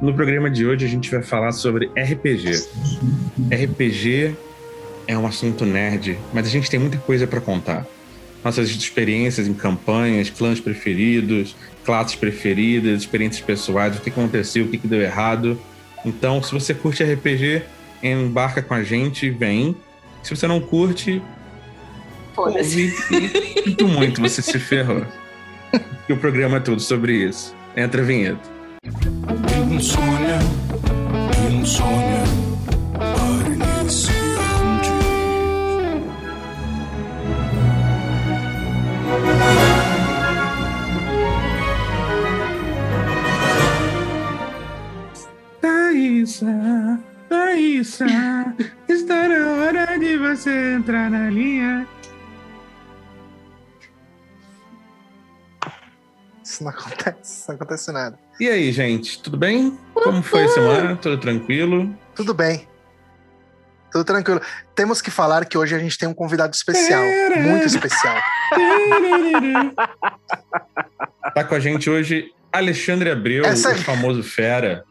No programa de hoje a gente vai falar sobre RPG. RPG é um assunto nerd, mas a gente tem muita coisa para contar. Nossas experiências em campanhas, clãs preferidos, classes preferidas, experiências pessoais, o que aconteceu, o que deu errado. Então, se você curte RPG, embarca com a gente, vem. Se você não curte, Foda-se. Sinto muito, você se ferrou. E o programa é tudo sobre isso. Entra a vinheta. Quem sonha, para iniciante. Thaísa, Thaísa, está na hora de você entrar na linha. Isso não acontece, isso não acontece nada. E aí, gente, tudo bem? Como foi a semana? Tudo tranquilo? Tudo bem. Tudo tranquilo. Temos que falar que hoje a gente tem um convidado especial, muito especial. Tá com a gente hoje Alexandre Abreu, Essa- o famoso Fera.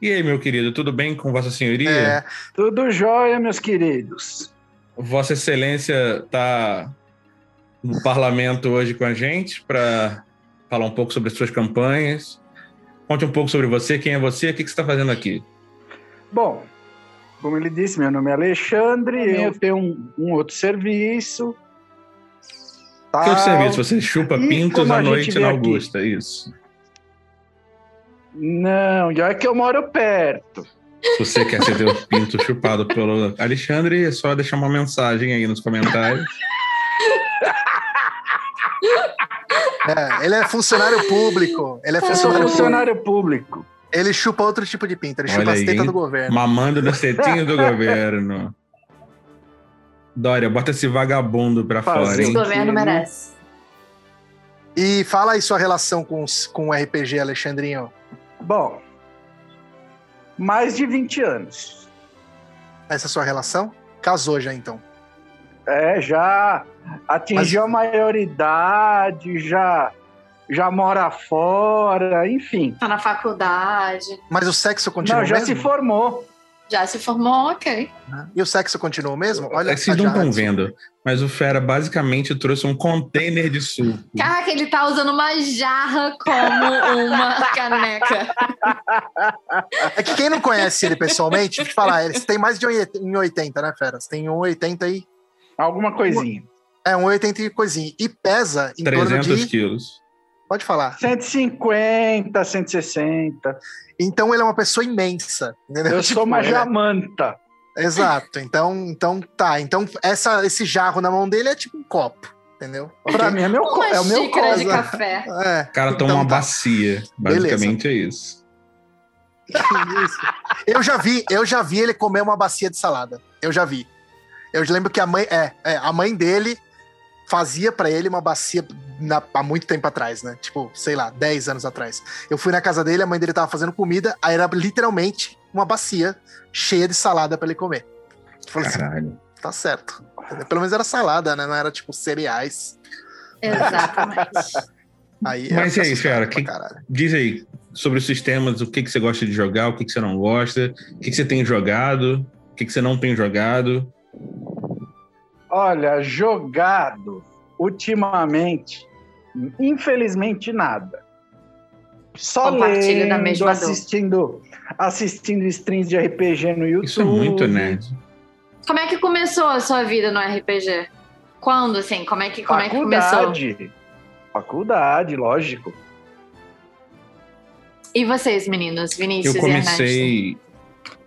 E aí, meu querido, tudo bem com Vossa Senhoria? É, Tudo jóia, meus queridos. Vossa Excelência tá no parlamento hoje com a gente para falar um pouco sobre as suas campanhas. Conte um pouco sobre você, quem é você, o que que você está fazendo aqui? Bom, como ele disse, meu nome é Alexandre, eu tenho um, um outro serviço. Que outro tal. serviço? Você chupa E pintos à noite na aqui? Augusta, isso. Não, já é que eu moro perto. Se você quer ter o pinto chupado pelo Alexandre, é só deixar uma mensagem aí nos comentários. é, ele é funcionário público. Ele é sou funcionário público. funcionário público. Ele chupa outro tipo de pinto, ele Olha chupa as aí, tetas hein? do governo. Mamando no cetinho do governo. Dória, bota esse vagabundo pra Fazer fora, Esse hein? governo merece. E fala aí sua relação com, os- com o RPG, Alexandrinho. Bom, mais de 20 anos. Essa é a sua relação? Casou já, então. É, já atingiu a maioridade, já, já mora fora, enfim. Tá na faculdade. Mas o sexo continua Não, já mesmo? se formou. Já se formou, ok. E o sexo continua o mesmo? Olha, É que vocês não estão vendo, mas o Fera basicamente trouxe um container de suco. Caraca, ele tá usando uma jarra como uma caneca. É que quem não conhece ele pessoalmente, deixa eu te falar, ele tem mais de 1,80, né, Fera? Você tem 1,80 e. Alguma coisinha. É, 1,80 e coisinha. E pesa em torno 300 de. quilos. Pode falar. 150, 160. Então ele é uma pessoa imensa. Entendeu? Eu Tipo, sou uma é- jamanta. Exato. Então, então tá. Então essa, esse jarro na mão dele é tipo um copo. Entendeu? Pra mim é, meu, co- Uma é o meu xícara de copo. café. É. O cara então toma uma tá. bacia. Basicamente é isso. Isso. Eu já vi, eu já vi ele comer uma bacia de salada. Eu já vi. Eu lembro que a mãe, é, é, a mãe dele fazia pra ele uma bacia na- há muito tempo atrás, né? Tipo, sei lá, 10 anos atrás. Eu fui na casa dele, a mãe dele tava fazendo comida, aí era literalmente uma bacia cheia de salada pra ele comer. Falei assim, Caralho. tá certo. Pelo menos era salada, né? Não era tipo cereais. Exatamente. Aí Mas e aí, Fera, que-. Diz aí sobre os sistemas, o que, que você gosta de jogar, o que, que você não gosta, o que, que você tem jogado, o que, que você não tem jogado. Olha, jogado ultimamente, infelizmente nada. Só lendo, mesma assistindo, assistindo streams de RPG no YouTube. Isso é muito nerd. Como é que começou a sua vida no RPG? Quando, assim? Como é que, como é que começou? Faculdade. Faculdade, lógico. E vocês, meninos? Vinícius Eu e comecei.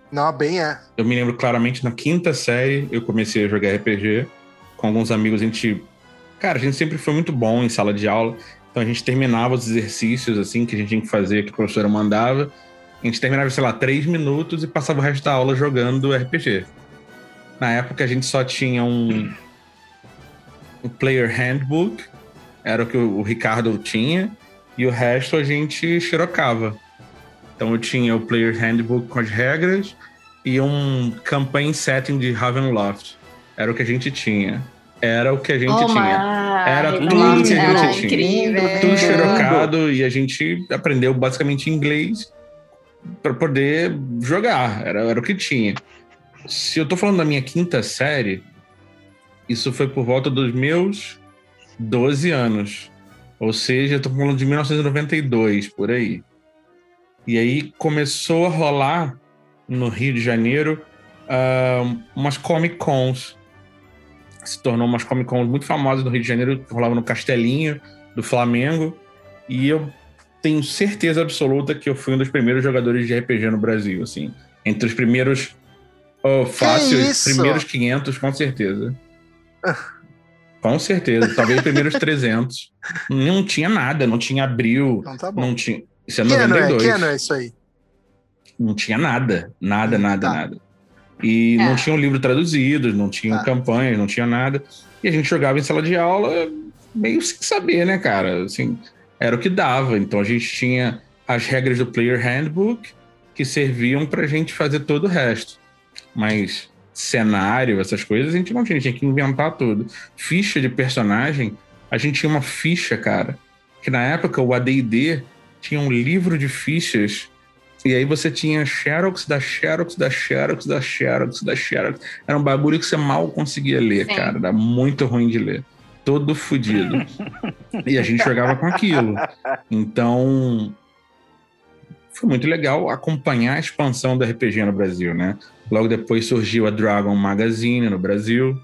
Não, bem é. Eu me lembro claramente na quinta série eu comecei a jogar RPG com alguns amigos. A gente. Cara, a gente sempre foi muito bom em sala de aula. Então a gente terminava os exercícios assim que a gente tinha que fazer, que a professora mandava. A gente terminava, sei lá, três minutos e passava o resto da aula jogando RPG. Na época a gente só tinha um, um player handbook, era o que o, Ricardo tinha, e o resto a gente xerocava. Então eu tinha o player handbook com as regras e um campaign setting de Ravenloft. Era o que a gente tinha. Era o que a gente Oh, tinha. Era tudo que a gente tinha. incrível. Tudo Lindo. xerocado e a gente aprendeu basicamente inglês para poder jogar, era, era o que tinha. Se eu tô falando da minha quinta série, isso foi por volta dos meus 12 anos. Ou seja, eu tô falando de 1992, por aí. E aí começou a rolar no Rio de Janeiro uh, umas Comic Cons. Se tornou umas Comic Cons muito famosas no Rio de Janeiro, rolava no Castelinho do Flamengo. E eu tenho certeza absoluta que eu fui um dos primeiros jogadores de RPG no Brasil, assim. Entre os primeiros. Oh, fácil, os primeiros 500, com certeza. com certeza. Talvez primeiros 300. Não tinha nada, não tinha abril. Então tá não tinha. Isso é que 92. Ano é? Que ano é isso aí? Não tinha nada. Nada, hum, nada, tá. nada. E é. não tinham livro traduzidos, não tinham tá. campanhas, não tinha nada. E a gente jogava em sala de aula meio sem saber, né, cara? Assim, era o que dava. Então a gente tinha as regras do Player Handbook que serviam para a gente fazer todo o resto. Mas cenário, essas coisas, a gente não tinha, a gente tinha que inventar tudo. Ficha de personagem, a gente tinha uma ficha, cara, que na época o AD&D tinha um livro de fichas e aí você tinha Xerox da Xerox da Xerox da Xerox da Xerox. Era um bagulho que você mal conseguia ler, Sim. cara. Era muito ruim de ler todo fodido. e a gente jogava com aquilo. Então, foi muito legal acompanhar a expansão do RPG no Brasil, né? Logo depois surgiu a Dragon Magazine no Brasil.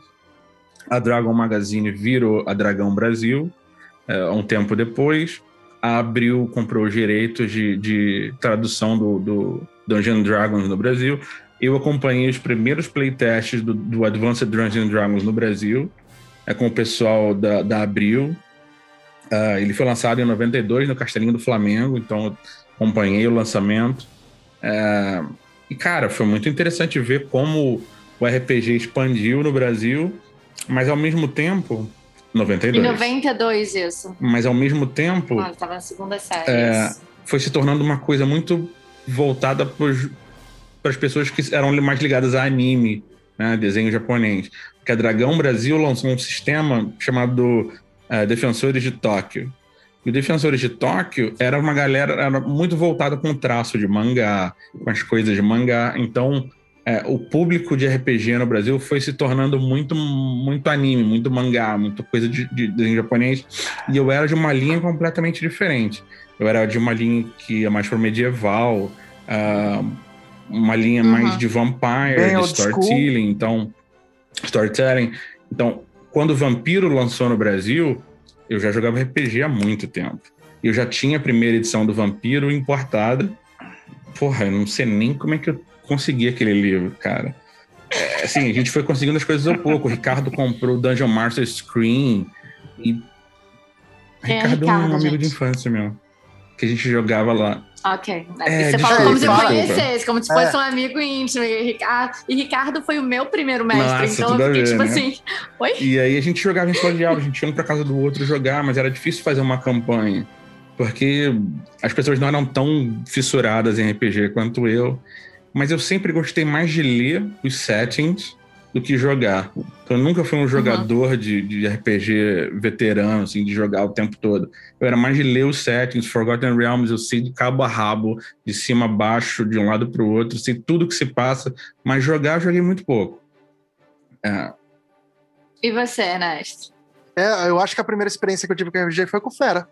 A Dragon Magazine virou a Dragão Brasil é, um tempo depois. A Abril comprou os direitos de, de tradução do, do Dungeon Dragons no Brasil. Eu acompanhei os primeiros playtests do, do Advanced Dungeons Dragons no Brasil é com o pessoal da, da Abril. Uh, ele foi lançado em 92 no Castelinho do Flamengo, então acompanhei o lançamento. Uh, e, cara, foi muito interessante ver como o RPG expandiu no Brasil, mas ao mesmo tempo. 92. Em 92, isso. Mas ao mesmo tempo. Ah, estava na segunda série. É, foi se tornando uma coisa muito voltada para as pessoas que eram mais ligadas a anime, né, desenho japonês que a Dragão Brasil lançou um sistema chamado uh, Defensores de Tóquio. E o Defensores de Tóquio era uma galera era muito voltada com o traço de mangá, com as coisas de mangá. Então, é, o público de RPG no Brasil foi se tornando muito, muito anime, muito mangá, muita coisa de, de desenho japonês. E eu era de uma linha completamente diferente. Eu era de uma linha que ia mais para medieval, uh, uma linha uhum. mais de vampire, Bem de storytelling. Então, storytelling. Então, quando o Vampiro lançou no Brasil, eu já jogava RPG há muito tempo. Eu já tinha a primeira edição do Vampiro importada. Porra, eu não sei nem como é que eu consegui aquele livro, cara. É, assim, a gente foi conseguindo as coisas ao pouco. O Ricardo comprou o Dungeon Master Screen e. É, Ricardo, é um amigo gente. de infância meu. Que a gente jogava lá. Ok. É, você fala como se conhecesse, como se fosse é. um amigo íntimo. E Ricardo, e Ricardo foi o meu primeiro mestre. Nossa, então eu fiquei ver, tipo né? assim. Oi? E aí a gente jogava em sala de aula, a gente ia um pra casa do outro jogar, mas era difícil fazer uma campanha. Porque as pessoas não eram tão fissuradas em RPG quanto eu. Mas eu sempre gostei mais de ler os settings do que jogar. Então, eu nunca fui um jogador uhum. de, de RPG veterano, assim, de jogar o tempo todo. Eu era mais de ler os settings, Forgotten Realms, eu sei de cabo a rabo, de cima a baixo, de um lado para o outro, sei tudo que se passa, mas jogar eu joguei muito pouco. É. E você, Ernesto? É, eu acho que a primeira experiência que eu tive com RPG foi com Fera.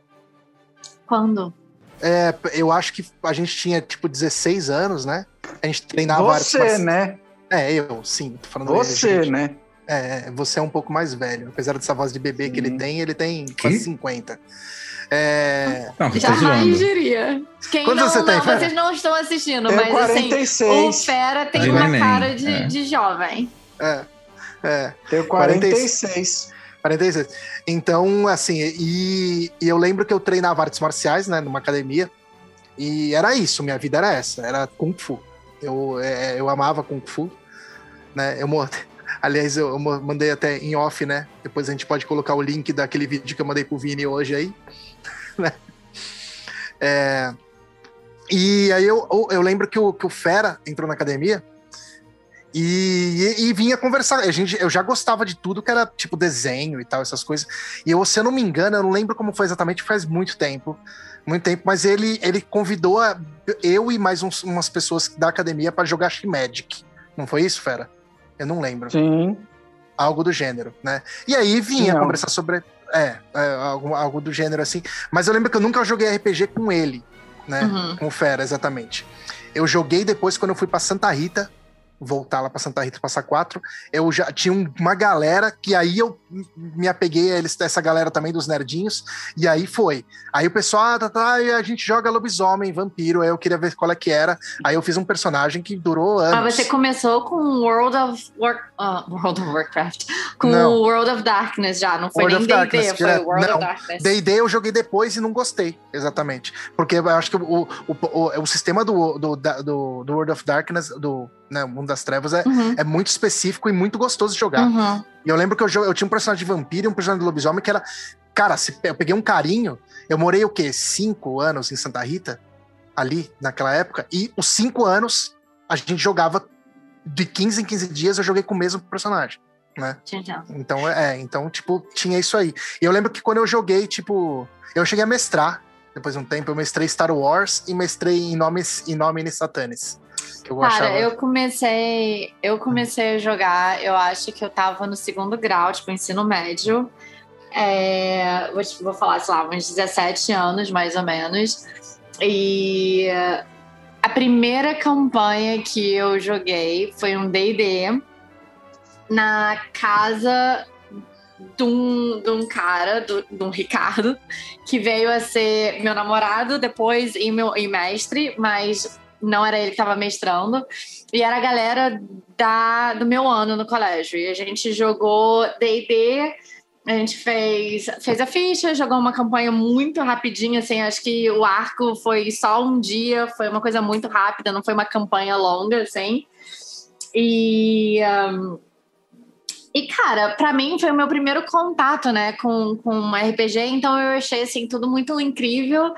Quando? É, eu acho que a gente tinha, tipo, 16 anos, né? A gente treinava... Você, né? É, eu, sim. Tô falando Você, dele, né? É, você é um pouco mais velho. Apesar dessa voz de bebê sim. que ele tem, ele tem quase 50. É... Não, Jamais diria. Quem Quantos não, você tem, Fera? Vocês não estão assistindo, Tenho mas 46. assim, o Fera tem uma cara de, é. de jovem. É. É. Tenho 46. 46. Então, assim, e, e, eu lembro que eu treinava artes marciais, né, numa academia, e era isso, minha vida era essa, era Kung Fu. Eu, é, eu amava Kung Fu, né? Eu, aliás, eu mandei até em off, né? Depois a gente pode colocar o link daquele vídeo que eu mandei pro Vini hoje aí, né? É, e aí eu, eu lembro que o, que o Fera entrou na academia e, e vinha conversar. A gente, eu já gostava de tudo que era tipo desenho e tal, essas coisas. E eu, se eu não me engano, eu não lembro como foi exatamente, faz muito tempo. Muito tempo, mas ele, ele convidou a, eu e mais uns, umas pessoas da academia para jogar Magic. Não foi isso, Fera? Eu não lembro. Sim. Algo do gênero, né? E aí vinha Sim, conversar sobre. É, é algo, algo do gênero assim. Mas eu lembro que eu nunca joguei RPG com ele, né? Uhum. Com o Fera, exatamente. Eu joguei depois quando eu fui para Santa Rita, voltar lá para Santa Rita passar quatro, eu já tinha uma galera que aí eu me apeguei a eles, essa galera também dos nerdinhos, e aí foi. Aí o pessoal, ah, tá, tá, a gente joga lobisomem, vampiro, aí eu queria ver qual é que era. Aí eu fiz um personagem que durou anos. Ah, você começou com World of War... Uh, World of Warcraft, com não. World of Darkness já, não foi World nem D&D, foi World não, of Darkness. D&D eu joguei depois e não gostei, exatamente. Porque eu acho que o, o, o, o sistema do, do, do, do World of Darkness, do né, Mundo das Trevas, é, uhum. é muito específico e muito gostoso de jogar. Uhum. E eu lembro que eu, eu tinha um personagem de vampiro e um personagem de lobisomem que era. Cara, se, eu peguei um carinho. Eu morei o quê? Cinco anos em Santa Rita, ali, naquela época. E os cinco anos a gente jogava de 15 em 15 dias, eu joguei com o mesmo personagem. Né? Então, é, então, tipo, tinha isso aí. E eu lembro que quando eu joguei, tipo, eu cheguei a mestrar, depois de um tempo, eu mestrei Star Wars e mestrei em nomes em nome Satanis eu Cara, achava... eu comecei, eu comecei a jogar, eu acho que eu tava no segundo grau, tipo, ensino médio. É, vou, vou falar, sei lá, uns 17 anos, mais ou menos. E a primeira campanha que eu joguei foi um D&D na casa de um, de um cara, do, de um Ricardo, que veio a ser meu namorado depois e meu e mestre, mas não era ele que estava mestrando, e era a galera da, do meu ano no colégio. E a gente jogou DD, a gente fez, fez a ficha, jogou uma campanha muito rapidinha, assim, acho que o arco foi só um dia, foi uma coisa muito rápida, não foi uma campanha longa, assim. E. Um, e, cara, para mim foi o meu primeiro contato, né, com, com RPG, então eu achei, assim, tudo muito incrível.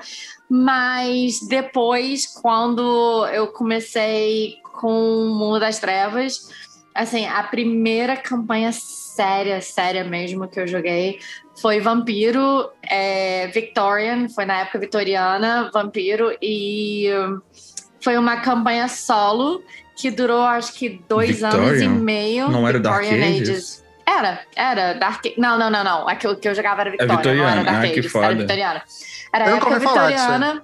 Mas depois, quando eu comecei com o Mundo das Trevas, assim, a primeira campanha séria, séria mesmo que eu joguei foi Vampiro, é, Victorian, foi na época vitoriana, Vampiro, e foi uma campanha solo que durou acho que dois Victorian? anos e meio. Não era Dark Ages? Ages. Era, era Dark. Não, não, não, não. A que, eu jogava era Victoria, é Vitoriana. não era Dark ah, Ages, era Vitoriana. Era eu época vitoriana,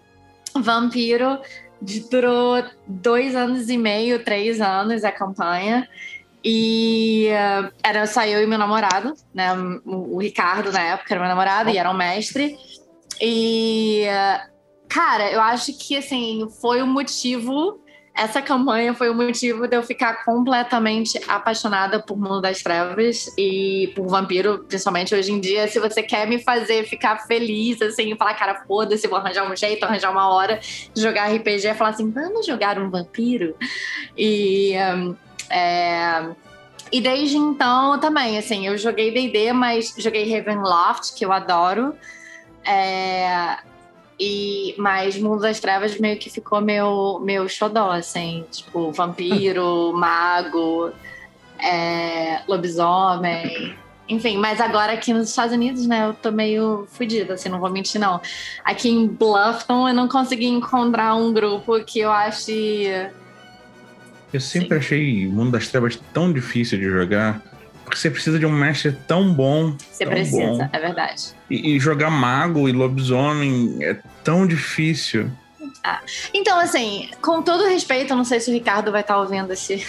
vampiro. Durou dois anos e meio, três anos a campanha. E uh, era só eu e meu namorado, né? O, o, Ricardo, na época, era meu namorado e era um mestre. E, uh, cara, eu acho que, assim, foi o motivo essa campanha foi o motivo de eu ficar completamente apaixonada por Mundo das Trevas e por Vampiro, principalmente hoje em dia. Se você quer me fazer ficar feliz, assim, falar, cara, foda-se, vou arranjar um jeito, arranjar uma hora jogar RPG, falar assim, vamos jogar um vampiro? E. Um, é... E desde então também, assim, eu joguei DD, mas joguei Ravenloft, que eu adoro. É, e, mas Mundo das Trevas meio que ficou meu, meu xodó, assim. Tipo, vampiro, mago, é, lobisomem. Enfim, mas agora aqui nos Estados Unidos, né, eu tô meio fodida, assim, não vou mentir, não. Aqui em Bluffton eu não consegui encontrar um grupo que eu ache. Eu sempre Sim. achei o Mundo das Trevas tão difícil de jogar. Porque você precisa de um mestre tão bom. Você tão precisa, bom. é verdade. E, e, jogar mago e lobisomem é tão difícil. Ah, então, assim, com todo respeito, eu não sei se o Ricardo vai estar ouvindo esse,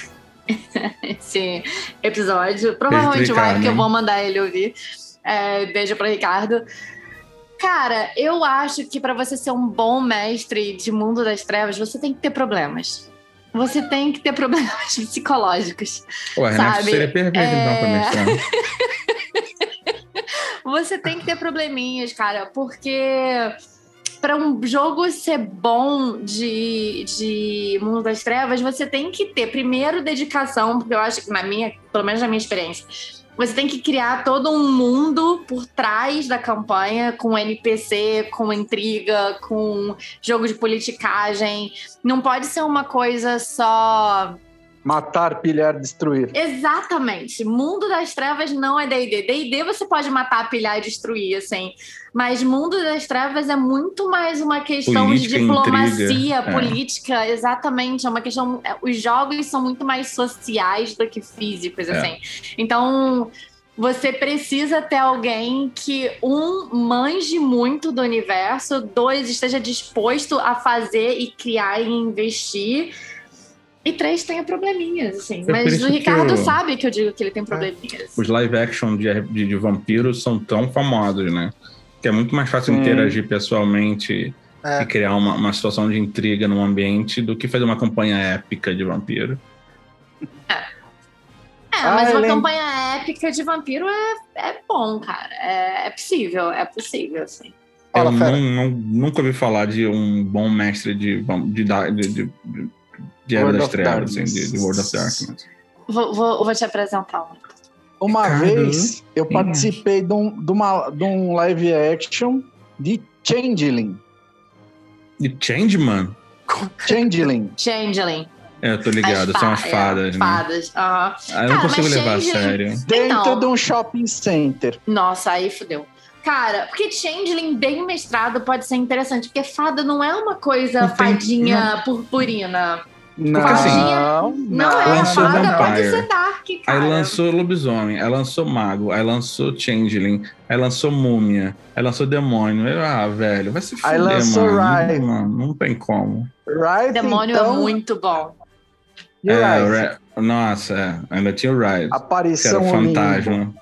esse episódio. Provavelmente vai, porque eu vou mandar ele ouvir. É, beijo para Ricardo. Cara, eu acho que para você ser um bom mestre de Mundo das Trevas, você tem que ter problemas você tem que ter problemas psicológicos. O Renato seria perfeito é... então pra mestrar. você tem que ter probleminhas, cara, porque para um jogo ser bom de, de Mundo das Trevas, você tem que ter primeiro dedicação, porque eu acho que na minha, pelo menos na minha experiência, você tem que criar todo um mundo por trás da campanha, com NPC, com intriga, com jogo de politicagem. Não pode ser uma coisa só Matar, pilhar, destruir. Exatamente. Mundo das Trevas não é D&D. D&D você pode matar, pilhar e destruir, assim. Mas Mundo das Trevas é muito mais uma questão Política, de diplomacia, intriga, é. política, exatamente. É uma questão. é, Os jogos são muito mais sociais do que físicos, É. assim. Então. Você precisa ter alguém que, um, manje muito do universo, dois, esteja disposto a fazer e criar e investir. E três, tenha probleminhas, assim. É Mas o Ricardo eu- sabe que eu digo que ele tem probleminhas. Os live action de, de, de vampiros são tão famosos, né? Que é muito mais fácil Sim. interagir pessoalmente É. e criar uma, uma situação de intriga no ambiente do que fazer uma campanha épica de vampiro. É, Ah, mas uma lembro- campanha épica de vampiro é, é bom, cara. É, é possível, é possível, assim. Eu não, não- nunca ouvi falar de um bom mestre de, de, de, de, de, de Era World das of Trevas, assim, Darkness. de, de World of Darkness. Vou, vou, vou te apresentar um. Uma Ricardo, vez eu quem participei de um, de, uma, de um live action de Changeling. E Changeman? Changeling. Changeling. É, eu tô ligado, são as é, fadas, né? Fadas, aham. Ah, eu não Cara, consigo levar a sério. Dentro Então. de um shopping center. Nossa, aí fudeu. Cara, porque Changeling bem mestrado pode ser interessante, porque fada não é uma coisa Não tem- fadinha purpurina. Não, assim, não, Não, é, Lançou fada Vampire. pode ser dark, cara. Aí lançou Lobisomem, aí lançou Mago, aí lançou Changeling, aí lançou Múmia, aí lançou Demônio. Ah, velho, vai se fuder, Aí lançou mano. Rise. Não, mano, não tem como. Right, Demônio então, é muito bom. e É, Ra- Nossa, é, ainda tinha o Rise, que era Aparição o fantasma.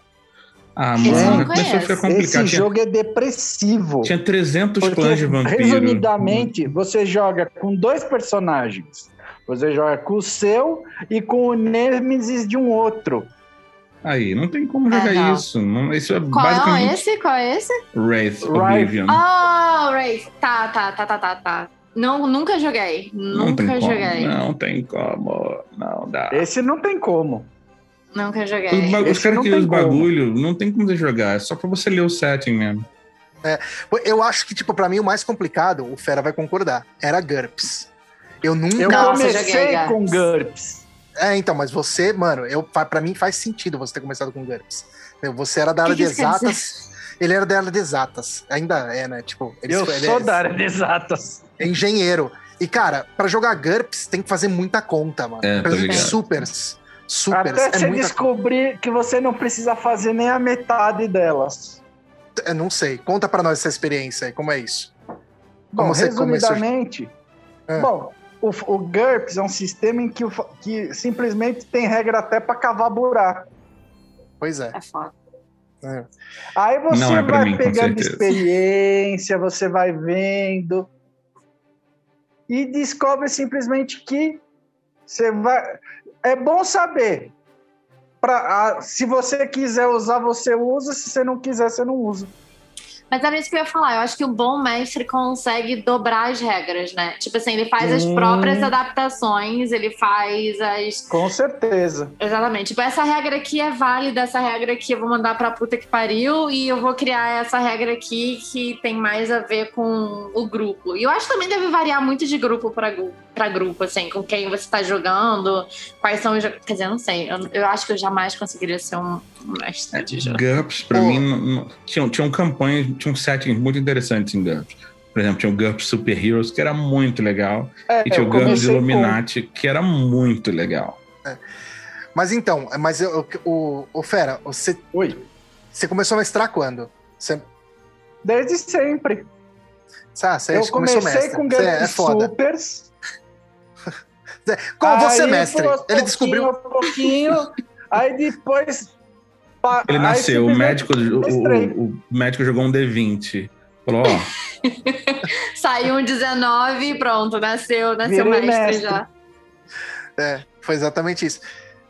Ah, Esse eu mano, não começou a ficar complicado. Esse Tinha, jogo é depressivo. tinha 300 Porque, clãs de vampiro. resumidamente, você joga com dois personagens. Você joga com o seu e com o Nemesis de um outro. Aí, não tem como jogar Ah, não. isso. Não, isso é Qual é basicamente esse? Qual é esse? Wraith. Oblivion. Oh, Wraith. Tá, tá, tá, tá, tá, tá. Não, nunca joguei. não tem Nunca como. joguei. Não tem como. Não dá. Esse não tem como. Nunca Os, joguei. os Esse caras não que os como. bagulho, não tem como você jogar. É só pra você ler o setting mesmo. Eu acho que, tipo, pra mim o mais complicado, o Fera vai concordar, era GURPS. Eu nunca. Eu comecei com GURPS. É, então, mas você, mano, eu, pra mim faz sentido você ter começado com GURPS. Você era da área que de exatas. Ele era da área de exatas. Ainda é, né? Tipo, ele, Eu ele sou é, da área de exatas. é engenheiro. E, cara, pra jogar GURPS tem que fazer muita conta, mano. É, exemplo, ligado. supers. Supers. Até é você muita descobrir que você não precisa fazer nem a metade delas. Eu não sei. Conta pra nós essa experiência aí, como é isso? Bom, Como você começou? resumidamente, É. bom, o, o GURPS é um sistema em que, o que simplesmente tem regra até para cavar buraco. Pois é. É foda. é. Aí você é vai mim, pegando experiência, você vai vendo e descobre simplesmente que você vai. É bom saber. Pra, a- se você quiser usar, você usa. Se você não quiser, você não usa. Mas era isso que eu ia falar. Eu acho que o bom mestre consegue dobrar as regras, né? Tipo assim, ele faz as próprias adaptações, ele faz as. Com certeza. Exatamente. Tipo, essa regra aqui é válida, essa regra aqui eu vou mandar pra puta que pariu, e eu vou criar essa regra aqui que tem mais a ver com o grupo. E eu acho que também deve variar muito de grupo pra, gru- pra grupo, assim, com quem você tá jogando, quais são os. Quer dizer, eu não sei. Eu, eu acho que eu jamais conseguiria ser um mestre de jogo. GURPS, pra Pô. mim, não- não- tinham, tinham campanhas, tinham settings muito interessantes em GURPS. Por exemplo, tinha o GURPS Super Heroes, que era muito legal. É, E tinha o GURPS Illuminati, que era muito legal. Mas então, mas eu, o, o Fera, você, com- Oi. você começou a mestrar quando? Você, Desde sempre. ah, você eu comecei mestre. com GURPS é. Supers. Como você, Aí, mestre? Ele pouquinho, descobriu. por pouquinho, aí depois. Ele nasceu, o médico, o, o- médico jogou um D20. Falou, ó, Saiu um 19 e pronto, nasceu, nasceu Virei mestre, mestre. já. É, foi exatamente isso.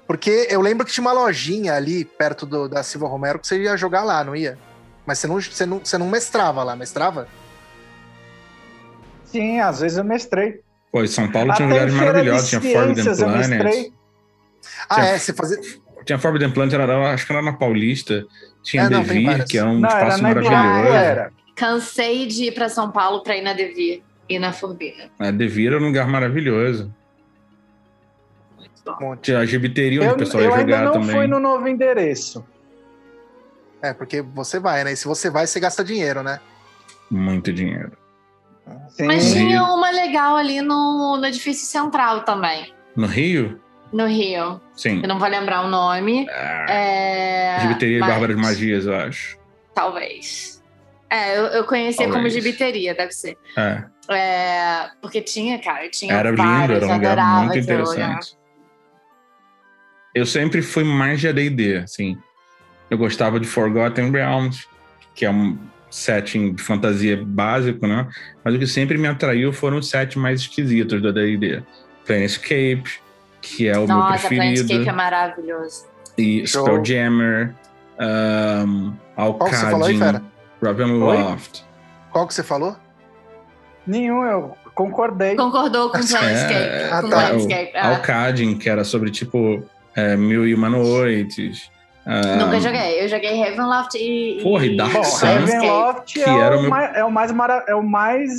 Porque eu lembro que tinha uma lojinha ali perto do- da Silva Romero que você ia jogar lá, não ia? Mas você não, você não, você não mestrava lá, mestrava? Sim, às vezes eu mestrei. Pô, São Paulo tinha lugares maravilhosos. Tinha Forbidden eu Planet. Ah, Tinha- é, você fazia. Tinha Forbidden Planet, era, acho que era na Paulista. Tinha É, não, Devir, várias. que era um Não, era espaço na maravilhoso. Ibirapuera. Cansei de ir pra São Paulo pra ir na Devir e na Forbidden. A Devir era um lugar maravilhoso. Monte. Tinha a gibiteria onde Eu, o pessoal eu ia ainda jogar não também. fui no novo endereço. É, porque você vai, né? E se você vai, você gasta dinheiro, né? Muito dinheiro. Sim. Mas tinha uma legal ali no, no edifício central também, No Rio? no Rio. Sim. Eu não vou lembrar o nome. Ah, É, gibiteria mas- Bárbaras Magias, eu acho. Talvez. É, eu, eu conhecia como Talvez. gibiteria, deve ser. É. É, porque tinha, cara, tinha Era lindo, vários, era um lugar muito interessante. Eu sempre fui mais de AD&D, assim. Eu gostava de Forgotten Realms, que é um setting de fantasia básico, né? Mas o que sempre me atraiu foram os sets mais esquisitos do AD&D. Planescape, que é o meu Nossa, preferido. Planescape é maravilhoso. E Show. Spelljammer, um, Qual que você falou aí, Alcadin, fera? Ravenloft. Qual que você falou? Nenhum, eu concordei. Concordou com Planescape. É, com tá. Planescape. é. Alcadin, que era sobre, tipo, é, Mil e Uma Noites. Ah, Nunca joguei. Eu joguei Ravenloft e. Porra, e Dark Bom, Sun, Ravenloft que é, era o meu- mais, é o mais mara- é o mais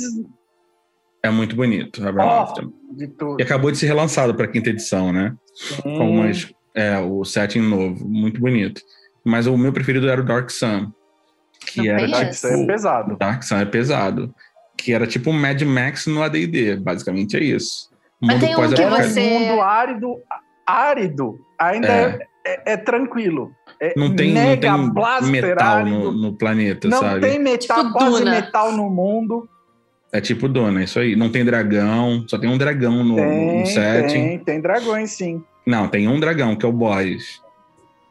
É muito bonito, Ravenloft. de tudo. E acabou de ser relançado para quinta edição, né? Hum, Com umas, é, o setting novo, muito bonito. Mas o meu preferido era o Dark Sun, que Não era conheço. Isso é tipo... pesado. Dark Sun é pesado. Que era tipo um Mad Max no AD&D, basicamente é isso. Mas tem um que um você- mundo árido, árido ainda É. é, é- é tranquilo. É Não tem, não mega tem blaster metal árido. no, no planeta, Não sabe? tem metal, Tipo quase Duna. metal no mundo. É tipo Dona, isso aí. Não tem dragão, só tem um dragão no, Tem, no setting. tem, tem dragões, sim. Não, tem um dragão, que é o boss,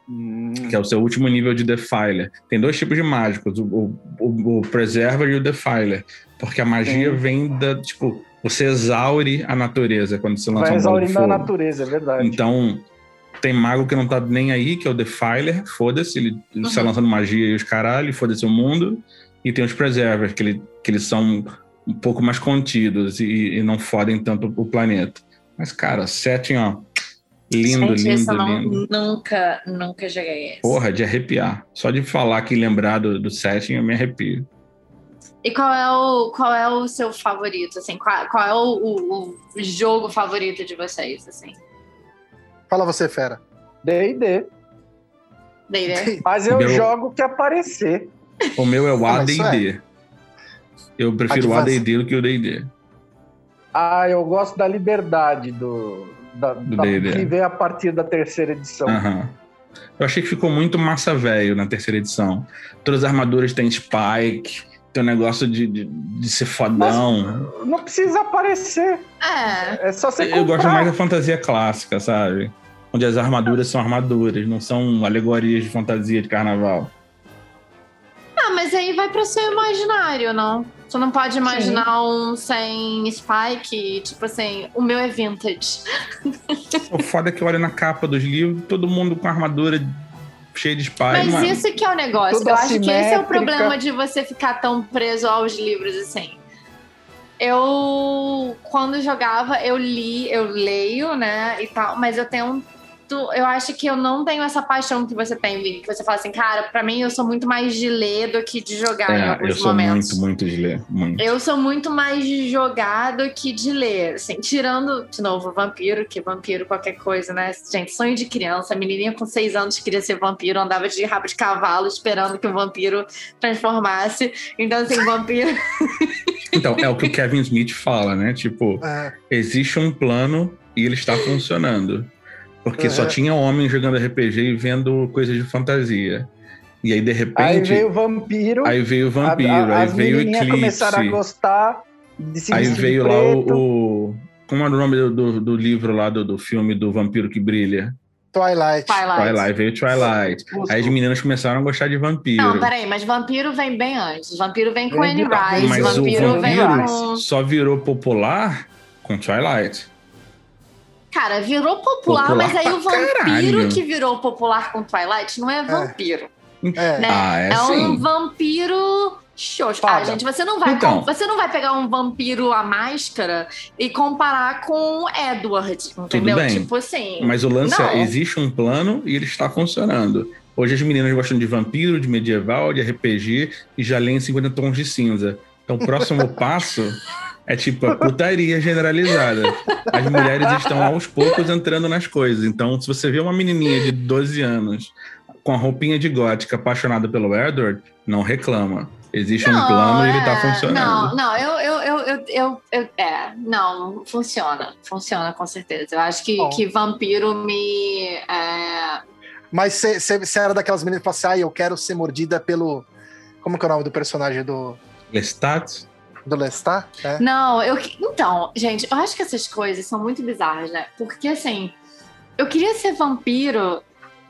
Hum, que é o seu último nível de Defiler. Tem dois tipos de mágicos, o, o, o- o Preserver e o Defiler. Porque a magia Sim. vem da, tipo, você exaure a natureza quando você lança vai um exaurindo a natureza, é verdade. Então, tem mago que não tá nem aí, que é o Defiler, foda-se, ele está Uhum. lançando magia e os caralho, foda-se o mundo. E tem os Preservers, que, ele, que eles são um pouco mais contidos e, e não fodem tanto o planeta. Mas, cara, setting, ó, lindo, Gente, lindo, não- lindo. nunca, nunca joguei esse. Porra, de arrepiar. Só de falar aqui e lembrar do, do setting, eu me arrepio. E qual é o, qual é o seu favorito, assim? Qual, qual é o, o- o jogo favorito de vocês, assim? Fala você, fera. D&D. D&D? Mas eu Meu- jogo o que aparecer. O meu é o Ah, mas isso AD&D. Eu prefiro o Advance. AD&D do que o D&D. Ah, eu gosto da liberdade do, da, Do da- D&D. que vem a partir da terceira edição. Aham. Eu achei que ficou muito massa velho na terceira edição. Todas as armaduras têm spike, tem um negócio de, de, de ser fodão. Não precisa aparecer. É. É só você Eu gosto comprar. mais da fantasia clássica, sabe? Onde as armaduras são armaduras, não são alegorias de fantasia de carnaval. Ah, mas aí vai pro seu imaginário, não? Você não pode imaginar um sem spike, tipo assim, o meu é vintage. O foda é que eu olho na capa dos livros, todo mundo com armadura cheia de spike. Mas mano. isso que é o negócio. Tudo Eu acho que esse é o problema de você ficar tão preso aos livros assim. Eu, quando jogava, eu li, eu leio, né, e tal, mas eu tenho. Eu acho que eu não tenho essa paixão que você tem, Vini, que você fala assim, cara, pra mim eu sou muito mais de ler do que de jogar em É, alguns eu sou momentos. muito, muito de ler. Muito. Eu sou muito mais de jogar do que de ler, assim, tirando, de novo, vampiro, que vampiro qualquer coisa, né? Gente, sonho de criança, a menininha com seis anos queria ser vampiro, andava de rabo de cavalo esperando que o vampiro transformasse. Então, assim, vampiro... Então, é o que o Kevin Smith fala, né? Tipo, É, existe um plano e ele está funcionando. Porque só Uhum. tinha homens jogando RPG e vendo coisas de fantasia. E aí, de Aí repente, veio o vampiro. aí veio o a- vampiro, a- aí as veio o eclipse. começaram a gostar de se Aí veio lá o, o- Como era o nome do, do, do livro lá do, do filme do Vampiro que Brilha? Twilight. Twilight. Twilight, veio Twilight. Aí as meninas começaram a gostar de vampiro. Não, peraí, mas vampiro vem bem antes. Vampiro vem com Anne Rice, Mas o vampiro vem vampiro com... só virou popular com Twilight. Cara, virou popular, Popular mas aí o vampiro caralho. que virou popular com Twilight não é vampiro. É. né? Ah, é um sim. vampiro xoxo. Ah, gente, você não vai Então. você não vai pegar um vampiro à máscara e comparar com Edward, entendeu? bem, Tipo assim. Mas o lance Não. é, existe um plano e ele está funcionando. Hoje as meninas gostam de vampiro, de medieval, de RPG e já leem 50 tons de cinza. Então o próximo passo É tipo a putaria generalizada. As mulheres estão aos poucos entrando nas coisas. Então, se você vê uma menininha de 12 anos com a roupinha de gótica apaixonada pelo Edward, não reclama. Existe um plano e ele tá é, funcionando. Não, não, eu, eu, eu, eu, eu, eu- é, não, funciona, funciona com certeza. Eu acho que, Bom. que vampiro me, é, Mas você era daquelas meninas que falavam assim, ah, eu quero ser mordida pelo... Como que é o nome do personagem do, Lestat? Do Lestat? É. Não, eu. Então, gente, eu acho que essas coisas são muito bizarras, né? Porque assim, eu queria ser vampiro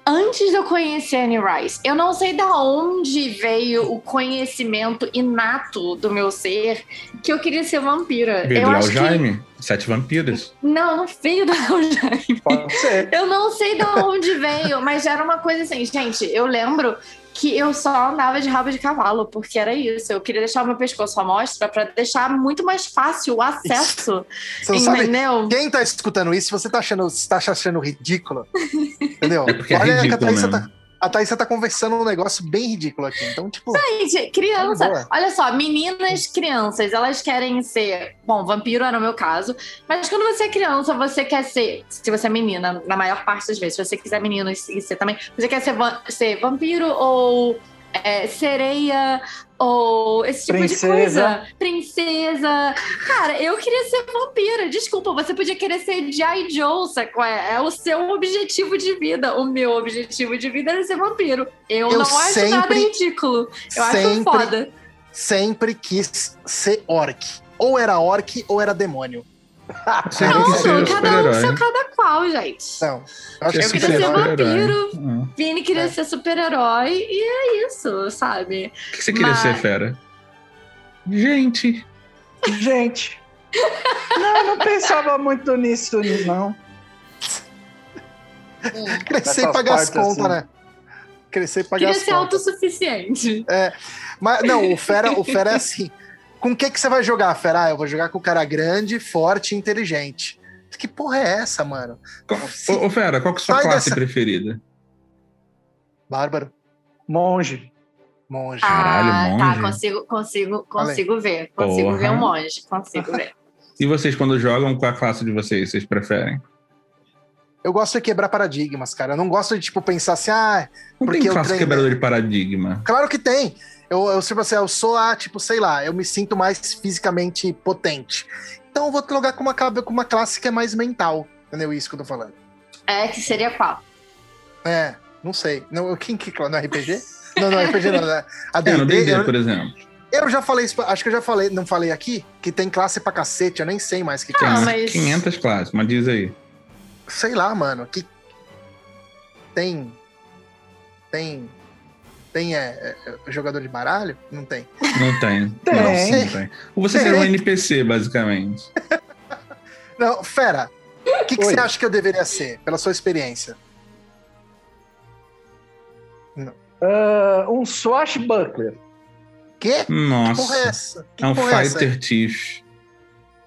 antes de eu conhecer Anne Rice. Eu não sei da onde veio o conhecimento inato do meu ser que eu queria ser vampira. Veio eu do acho Léo Jaime? Sete Vampiros? que. Não, não veio do Léo Jaime. Pode ser. Eu não sei de onde veio, mas era uma coisa assim, gente. Eu lembro que eu só andava de rabo de cavalo, porque era isso. Eu queria deixar o meu pescoço à mostra para deixar muito mais fácil o acesso. Você não sabe... entendeu? Quem tá escutando isso, se você tá achando, tá achando ridículo, entendeu? É porque é Olha a ridículo Thaísa mesmo. tá, a Thaísa tá conversando um negócio bem ridículo aqui. Então, tipo, Gente, criança. Tá boa. Olha só, meninas, crianças, elas querem ser. Bom, vampiro era o meu caso. Mas quando você é criança, você quer ser. Se você é menina, na maior parte das vezes, se você quiser menino e ser também, você quer ser, ser vampiro ou é, sereia ou esse tipo de Princesa. coisa. Princesa. Cara, eu queria ser vampira. Desculpa, você podia querer ser G.I. Joe, sacou? É, é o seu objetivo de vida. O meu objetivo de vida era ser vampiro. Eu, Eu não acho nada sempre- ridículo. Eu acho sempre- foda. sempre quis ser orc. Ou era orc ou era demônio. Sempre Não, ser cada um seu cada qual, gente. Não. Eu queria ser super-herói- vampiro. Hum. Vini queria É. ser super-herói e é isso, sabe? O que você queria Mas- ser, fera? Gente. Gente. Não, eu não pensava muito nisso, não. Crescer e pagar as contas, assim. né? Crescer e pagar Queria as ser contas. autossuficiente. Mas não, o Fera, o Fera é assim. Com o que, que você vai jogar, Fera? Ah, eu vou jogar com o cara grande, forte e inteligente. Que porra é essa, mano? Ô, ô, Fera, qual que é a sua Sai classe dessa- preferida? Bárbaro, Monge. monge. Caralho, ah, monge. tá, consigo, consigo, consigo ver. Consigo Porra. ver um monge, consigo ver. E vocês, quando jogam, qual a classe de vocês vocês preferem? Eu gosto de quebrar paradigmas, cara. Eu não gosto de, tipo, pensar assim, ah, Não Porque tem eu classe treinei. quebrador de paradigma. claro que tem. Eu, eu, tipo assim, eu sou a, tipo, sei lá, eu me sinto mais fisicamente potente. Então eu vou jogar com uma, com uma classe que é mais mental. Entendeu? Isso que eu tô falando. É, que seria qual? É, não sei. Não, quem que no RPG? Não, não, RPG não, né? A É, no D&D, D&D, eu, por exemplo. eu já falei isso, acho que eu já falei, não falei aqui, que tem classe pra cacete, eu nem sei mais o que, Ah, é. mas- 500 classes, mas diz aí. Sei lá, mano, que tem tem tem é, é, jogador de baralho? Não tem. Não tem. Tem. Não, não tem. Ou você Tem. seria um NPC, basicamente. Não, fera. O que, que você acha que eu deveria ser, pela sua experiência? Ah, um swashbuckler. Quê? Que Nossa. porra é essa? Que É um é? Fighter Thief.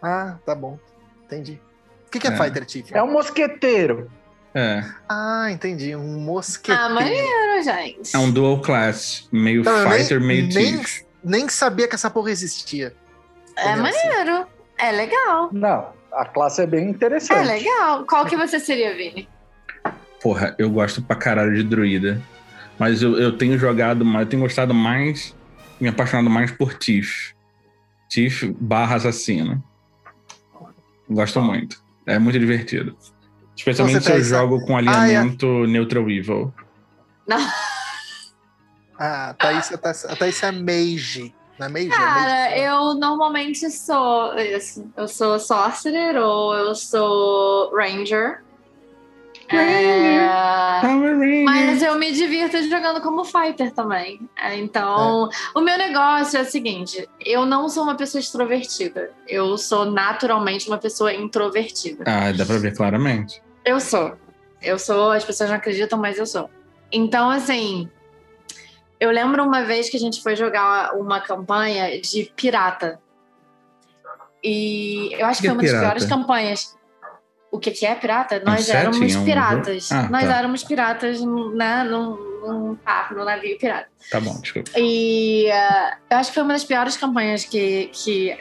Ah, tá bom. Entendi. O que, que é, É. Fighter Chief? É um mosqueteiro. É. Ah, entendi. Um mosqueteiro. Ah, maneiro, gente. É um dual class. Meio Então, eu nem- fighter, meio nem- thief. Nem sabia que essa porra existia. É maneiro. É legal. Não, a classe é bem interessante. É legal. Qual que você seria, Vini? Porra, eu gosto pra caralho de druida. Mas eu, eu tenho jogado mais, eu tenho gostado mais, me apaixonado mais por Tiff. Tiff barra assassino. Gosto muito. É muito divertido. Especialmente se eu jogo com alinhamento neutral evil. Ah, a Thaís, a Thaís, a Thaís é mage. Não é mage? é Cara, mage. eu normalmente sou. isso, Eu sou Sorcerer ou eu sou Ranger. É. Mas eu me divirto jogando como fighter também. É, Então, o meu negócio é o seguinte: eu não sou uma pessoa extrovertida. Eu sou naturalmente uma pessoa introvertida. Ah, dá pra ver claramente. Eu sou. Eu sou, as pessoas não acreditam, mas eu sou. Então, assim, eu lembro uma vez que a gente foi jogar uma campanha de pirata. E eu acho que Que foi uma das pirata? piores campanhas. O que, que é pirata? Nós set? éramos É um piratas. jogo? Ah, Nós tá. éramos piratas, né? Num, num carro, num navio pirata. Tá bom, desculpa. E uh, eu acho que foi uma das piores campanhas que, que,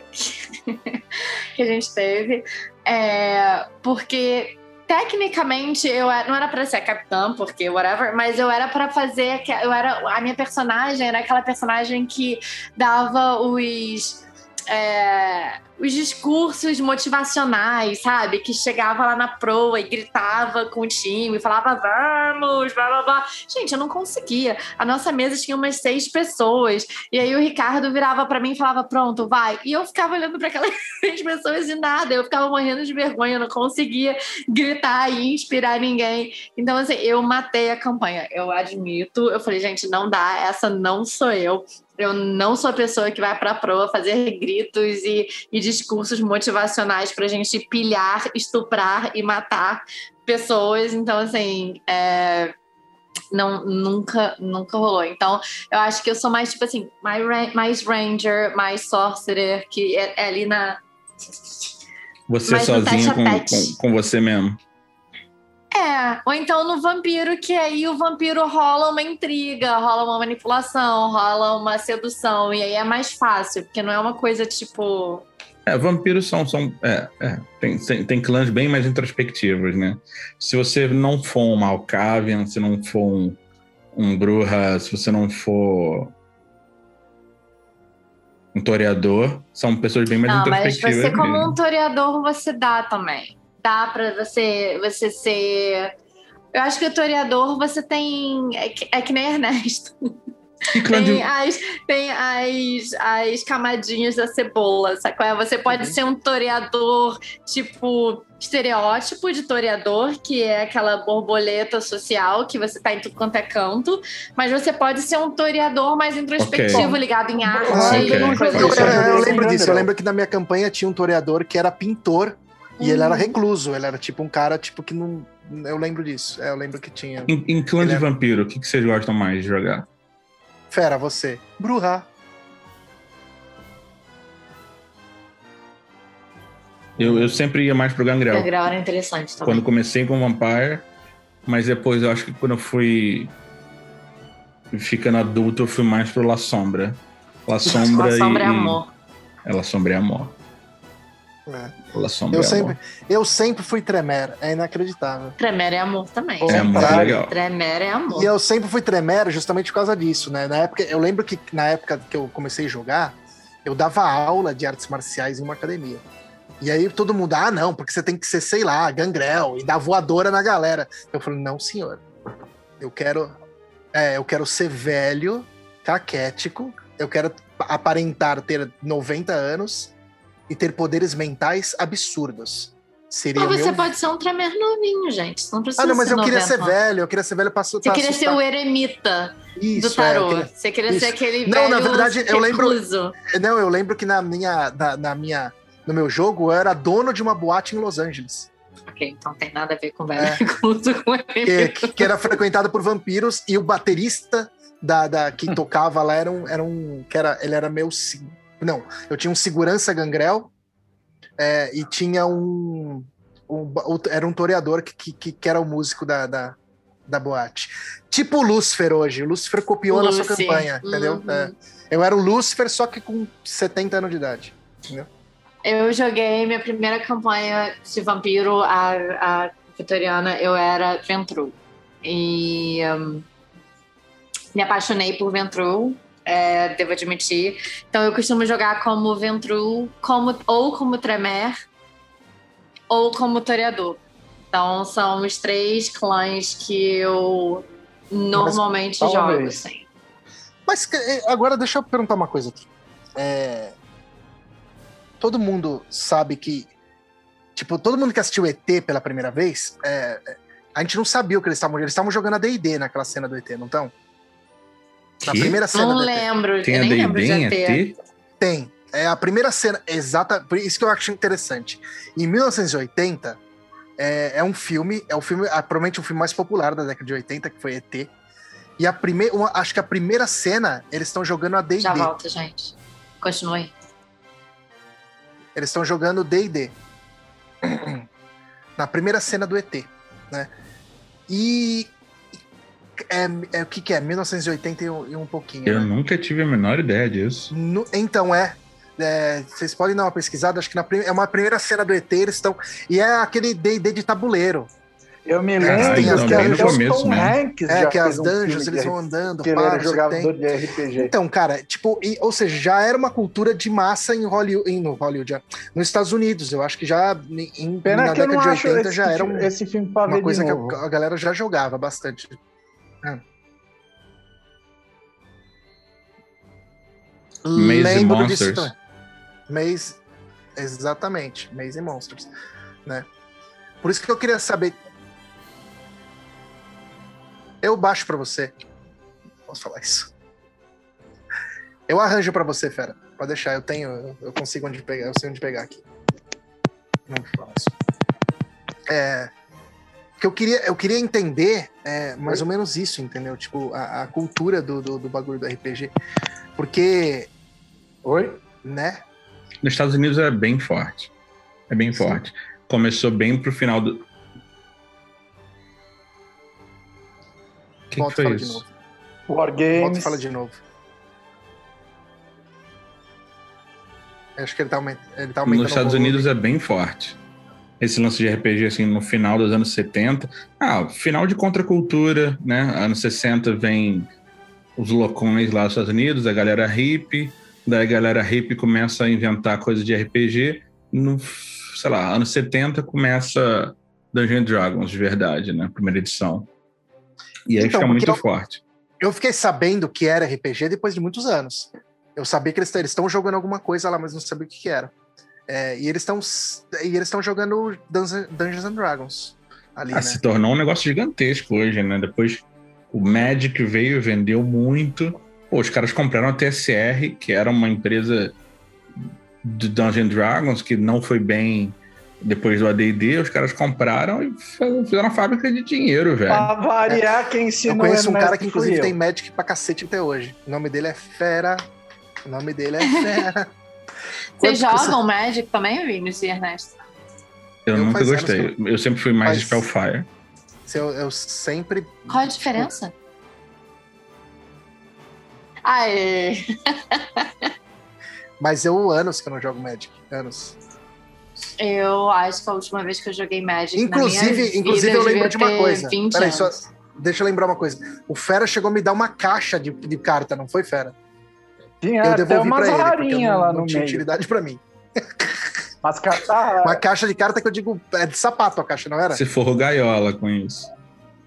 que a gente teve. É, porque tecnicamente eu era- não era pra ser a capitã, porque whatever, mas eu era pra fazer. Eu era, a minha personagem era aquela personagem que dava os. É, os discursos motivacionais, sabe? Que chegava lá na proa e gritava com o time, falava vamos, blá blá blá. Gente, eu não conseguia. A nossa mesa tinha umas seis pessoas. E aí o Ricardo virava pra mim e falava: pronto, vai. E eu ficava olhando para aquelas seis pessoas e nada. Eu ficava morrendo de vergonha, eu não conseguia gritar e inspirar ninguém. Então, assim, eu matei a campanha. Eu admito. Eu falei, gente, não dá, essa não sou eu. Eu não sou a pessoa que vai pra proa fazer gritos e, e discursos motivacionais pra gente pilhar, estuprar e matar pessoas. Então, assim, é, não, nunca, nunca rolou. Então, eu acho que eu sou mais, tipo assim, mais, mais ranger, mais sorcerer, que é, é ali na... Você sozinho com, com, com você mesmo. É, ou então no vampiro, que aí o vampiro rola uma intriga, rola uma manipulação, rola uma sedução, e aí é mais fácil, porque não é uma coisa tipo. É, vampiros são. são é, é, tem, tem, tem clãs bem mais introspectivos, né? Se você não for um Malkavian, se não for um, um Bruja, se você não for um toreador, são pessoas bem mais Não, mas introspectivas. você, como mesmo. um toreador, você dá também. Dá pra você, você ser. Eu acho que o toreador você tem. É que, é que nem Ernesto. Tem, as, tem as, as camadinhas da cebola, sabe é? Você pode ser um toreador, tipo, estereótipo de toreador, que é aquela borboleta social que você tá em tudo quanto é canto, mas você pode ser um toreador mais introspectivo, Ok. ligado em arte, Ah, ok. coisa Eu, Pode assim. eu- eu lembro disso. Eu lembro que na minha campanha tinha um toreador que era pintor e ele era recluso. Ele era tipo um cara tipo que não. Eu lembro disso. É, eu lembro que tinha. Em, em clã Ele de é- vampiro, o que, que vocês gostam mais de jogar? Fera, você. Bruja. Eu, eu sempre ia mais pro Gangrel. Gangrel era interessante também. quando comecei com Vampire, mas depois eu acho que quando eu fui ficando adulto, eu fui mais pro La Sombra. La Sombra, Uma sombra e... é amor. É, La Sombra é amor. É. Eu é sempre, amor. eu sempre fui tremer. É inacreditável. Tremer é amor também. É Contrário. legal. Tremer é amor. E eu sempre fui tremera justamente por causa disso, né? Na época, eu lembro que na época que eu comecei a jogar, eu dava aula de artes marciais em uma academia. E aí todo mundo, ah, não, porque você tem que ser, sei lá, gangrel e dar voadora na galera. Eu falei, não, senhor. Eu quero, é, eu quero ser velho, caquético, eu quero aparentar ter 90 anos e ter poderes mentais absurdos. Seria Mas o você meu... pode ser um tremer novinho, gente. Não precisa Ah, não, mas ser eu queria 90, ser velho, eu queria ser velho pra, Você pra queria ser assustar. o eremita Isso, do tarô. é, queria- Você queria isso. ser aquele Não, na verdade, eu lembro- recluso. Não, eu lembro que na minha, na, na minha, no meu jogo, eu era dono de uma boate em Los Angeles, Ok, então tem nada a ver com velho É. recluso com que, que era frequentada por vampiros e o baterista da, da que tocava lá era um, era um, que era, ele era meu, se- não, eu tinha um segurança gangrel é, e tinha um, um era um toreador que, que, que era o músico da, da, da boate. Tipo o Lúcifer hoje, o Lúcifer copiou a nossa Lucy. campanha, entendeu? Uhum. É. Eu era o Lúcifer, só que com 70 anos de idade. Eu joguei minha primeira campanha de vampiro, a, a vitoriana, eu era Ventru. E hum, me apaixonei por Ventru, é, devo admitir. Então eu costumo jogar como Ventru, como, ou como Tremer, ou como Toreador. Então são os três clãs que eu normalmente talvez. jogo, assim. Mas eh, agora deixa eu perguntar uma coisa aqui. É, Todo mundo sabe que. Tipo, todo mundo que assistiu ET pela primeira vez, é, é, a gente não sabia o que eles estavam jogando. Eles estavam jogando a DD naquela cena do ET, não estão? Na primeira cena Não do ET. lembro, Tem eu a nem lembro de ET. ET? Tem. É a primeira cena, exata. Por isso que eu acho interessante. Em 1980, é, é um filme, é o filme, ah, provavelmente o filme mais popular da década de 80, que foi ET. E a primeira, acho que a primeira cena, eles estão jogando a D&D. Já volto, gente. Continue. Eles estão jogando D&D. Na primeira cena do ET, né? E É, é o que, que é? 1980 e um, e um pouquinho. Eu né? nunca tive a menor ideia disso. No- então é. É, vocês podem dar uma pesquisada, acho que na é uma primeira cena do ET, eles estão. E é aquele D&D de tabuleiro. Eu me Caralho, lembro então, que bem no começo Tom mesmo. Hanks É, que as um dungeons, eles vão andando, que pá, que jogador de RPG. Então, cara, tipo, e- ou seja, já era uma cultura de massa em Hollywood, em, no Hollywood, já, nos Estados Unidos. Eu acho que já em, Pena na que eu década não de acho 80 esse, já era um- esse filme pra uma coisa que a, a galera já jogava bastante. Maze Lembro disso Monsters. também. Maze, exatamente, Maze Monsters, né? Por isso que eu queria saber. Eu baixo pra você. Posso falar isso? Eu arranjo pra você, fera. Pode deixar, eu tenho, eu- eu consigo onde pegar, eu sei onde pegar aqui. Não faço. É, que eu queria, eu queria entender é, mais ou menos isso, entendeu? Tipo, a, a cultura do, do, do bagulho do RPG. Porque, Oi? né? Nos Estados Unidos é bem forte. É bem Sim. forte. Começou bem pro final do. O que, que volta e foi isso? novo. War Volta Games. e fala de novo. Acho que ele tá, aument... ele tá aumentando. Nos Estados. Unidos é bem forte. Esse lance de RPG, assim, no final dos anos 70. Ah, final de contracultura, né? Anos 60 vem os loucões lá dos Estados Unidos, a galera hippie. Daí a galera hippie começa a inventar coisas de RPG. No, sei lá, anos 70 começa Dungeons Dragons, de verdade, né? Primeira edição. E aí Então, fica muito eu- forte. Eu fiquei sabendo que era RPG depois de muitos anos. Eu sabia que eles eles estão jogando alguma coisa lá, mas não sabia o que, que era. É, e eles estão e eles estão jogando Dungeons and Dragons ali, Ah, né? se tornou um negócio gigantesco hoje, né? Depois o Magic veio, vendeu muito. Pô, os caras compraram a TSR, que era uma empresa de Dungeons and Dragons, que não foi bem depois do AD&D. Os caras compraram e fizeram uma fábrica de dinheiro, velho. Pra variar, quem Eu ensinou conheço um Ernesto cara que inclusive eu. tem Magic pra cacete até hoje. O nome dele é Fera. O nome dele é Fera. Vocês jogam Magic também, Vinícius e Ernesto? Eu, eu nunca gostei. Eu sempre fui mais Faz- Spellfire. você- Eu, eu sempre. Qual a diferença? Aê! Mas eu anos que eu não jogo Magic. Anos. Eu acho que a última vez que eu joguei Magic Inclusive- na minha vida, inclusive eu lembro de uma coisa. 20 Peraí, anos. só- Deixa eu lembrar uma coisa. O Fera chegou a me dar uma caixa de, de carta, não foi, Fera? Tinha Eu até devolvi umas pra ele, porque eu não, lá não no tinha meio. utilidade pra mim. Mas carta Uma caixa de carta que eu digo, é de sapato a caixa, não era? Se for gaiola com isso.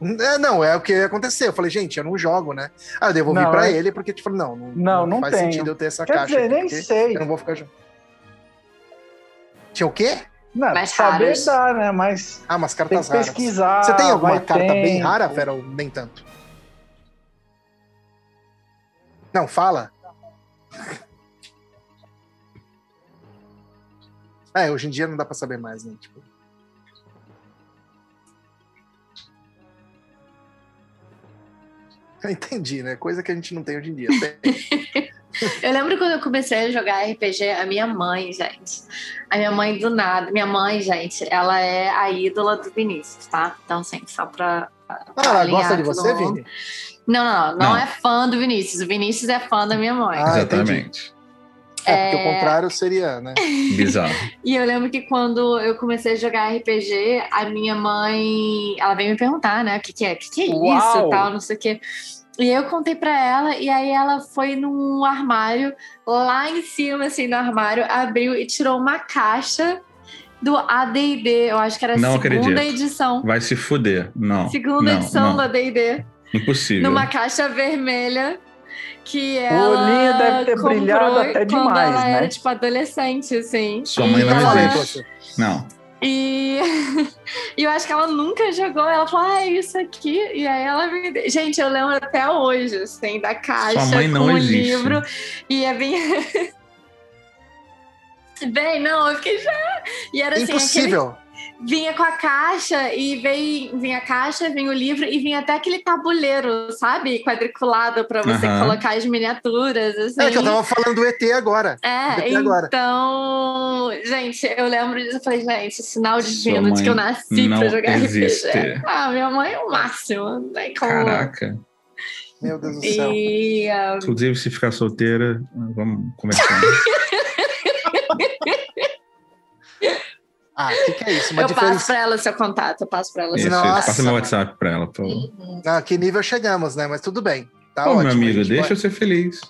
É, não, é o que aconteceu. Eu falei, gente, eu não jogo, né? Aí eu devolvi Não, pra é- ele, porque, tipo, não, não, Não, não faz tenho. sentido eu ter essa Quer caixa. dizer, nem sei. Eu não vou ficar jogando. Tinha o quê? Não, Mais saber raras. dá, né? Mas Ah, tem cartas que raras. pesquisar. Você tem alguma vai carta bem tempo. rara, Fera, ou nem tanto? Não, fala. É, hoje em dia não dá pra saber mais, né? Tipo... Eu entendi, né? Coisa que a gente não tem hoje em dia. Eu lembro quando eu comecei a jogar RPG, a minha mãe, gente. A minha mãe do nada. Minha mãe, gente, ela é a ídola do Vinícius, tá? Então, assim, só pra. pra Ah, ela gosta de você, mundo. Vini? Não, não, não, não Não. é fã do Vinícius. O Vinícius é fã da minha mãe. Ah, Exatamente. É, porque É. o contrário seria, né? Bizarro. E eu lembro que quando eu comecei a jogar RPG, a minha mãe, ela veio me perguntar, né, o que que é, o que que é Uau! isso, tal, não sei o quê. E eu contei pra ela, e aí ela foi num armário, lá em cima, assim, no armário, abriu e tirou uma caixa do AD&D, eu acho que era a Não segunda acredito. edição. Vai se fuder. Não. Segunda não, edição não. do AD&D, Impossível. numa caixa vermelha, que O ela olhinho deve ter brilhado até quando demais, ela né? era, tipo, adolescente, assim. Sua E mãe não ela- existe. Não. E, e eu acho que ela nunca jogou. Ela falou, ah, é isso aqui. E aí ela me. Gente, eu lembro até hoje, assim, da caixa Sua mãe não com o existe. livro. E é bem. Bem, não, eu fiquei já. E era assim, aquele, Impossível. Vinha com a caixa e veio, vinha a caixa, vinha o livro e vinha até aquele tabuleiro, sabe? Quadriculado para você Aham. colocar as miniaturas, assim. É que eu tava falando do ET agora. É, ET agora. então, gente, eu lembro disso, eu falei, gente, sinal divino de que eu nasci pra jogar existe. RPG. Ah, minha mãe é o máximo, não tem como. Caraca. Meu Deus do céu. E ah, Inclusive, se ficar solteira, vamos conversar. Ah, o que, que é isso? Uma eu diferença. passo pra ela seu contato, eu passo pra ela Isso, seu isso. Nossa. Passa meu WhatsApp pra ela, por favor. Uhum. Ah, que nível chegamos, né? Mas tudo bem. Tá Pô, ótimo. meu amigo, deixa pode- eu ser feliz.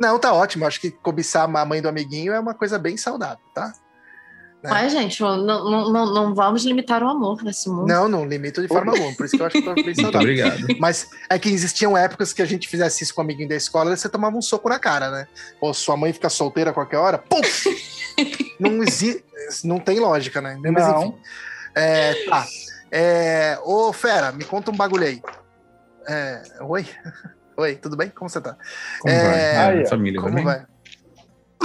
Não, tá ótimo. Acho que cobiçar a mãe do amiguinho é uma coisa bem saudável, tá? É. Mas, gente, não, não, não, não vamos limitar o amor nesse mundo. Não, não limito de forma alguma. Por isso que eu acho que tá bem Muito saudável. obrigado. Mas é que existiam épocas que a gente fizesse isso com o amiguinho da escola e você tomava um soco na cara, né? Ou sua mãe fica solteira a qualquer hora, pum! não existe. Não tem lógica, né? Mas Não. enfim. É, tá. É, ô, Fera, me conta um bagulho aí. É, oi? Oi, tudo bem? Como você tá? Como É, vai? família Como também? vai?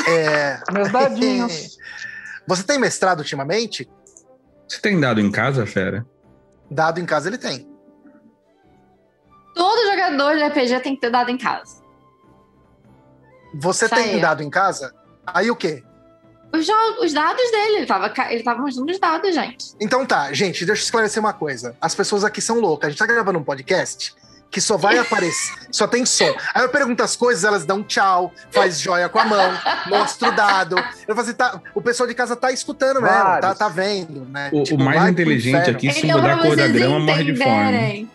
É, Meus dadinhos. você tem mestrado ultimamente? Você tem dado em casa, fera? Dado em casa ele tem. Todo jogador de RPG tem que ter dado em casa. Você Isso tem aí. dado em casa? Aí o quê? Os, os dados dele, ele tava, ele tava mostrando os dados, gente. Então tá, gente, deixa eu esclarecer uma coisa. As pessoas aqui são loucas. A gente tá gravando um podcast que só vai aparecer, só tem som. Aí eu pergunto as coisas, elas dão tchau, faz joia com a mão, mostra o dado. Eu falo assim, tá, o pessoal de casa tá escutando mesmo, tá, tá vendo, né? O, Tipo, o mais inteligente aqui, se então, mudar a cor da grama, morre de fome.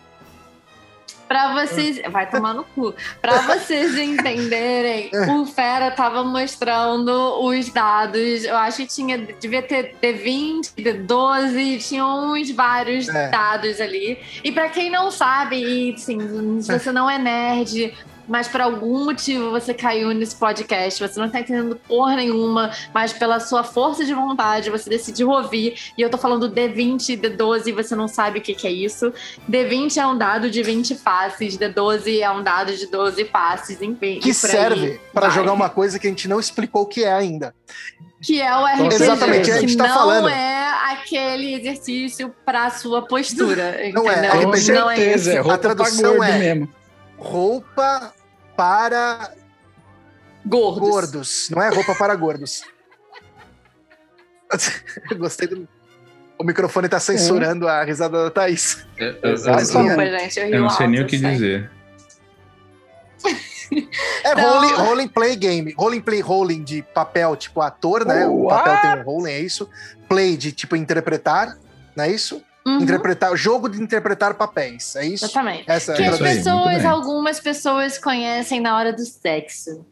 Pra vocês. Vai tomar no cu. Pra vocês entenderem, É. o Fera tava mostrando os dados. Eu acho que tinha. Devia ter D20, D12, tinha uns vários É. dados ali. E pra quem não sabe, e assim, se você não é nerd. Mas por algum motivo você caiu nesse podcast, você não tá entendendo porra nenhuma, mas pela sua força de vontade você decidiu ouvir. E eu tô falando D20, D12, e você não sabe o que, que é isso. D20 é um dado de 20 faces, D12 é um dado de 12 faces, enfim. Que serve pra vai. jogar uma coisa que a gente não explicou o que é ainda. Que é o RPG. Exatamente, a gente que tá não falando. é aquele exercício pra sua postura. Não é, entendeu? Com RPG Não é é pra tradução é- mesmo. Roupa para Gordos. gordos. Não é roupa para gordos. Gostei do. O microfone tá censurando a risada da Thaís. Eu, eu- gente. Não sei nem o que dizer. É Então- rolling, rolling play game. Rolling play rolling de papel, tipo ator, né? O What? papel tem um rolling, é isso. Play de tipo interpretar, não é isso? Uhum, Interpretar, jogo de interpretar papéis, é isso? Exatamente. Essa Que é as aí, pessoas, algumas pessoas conhecem na hora do sexo.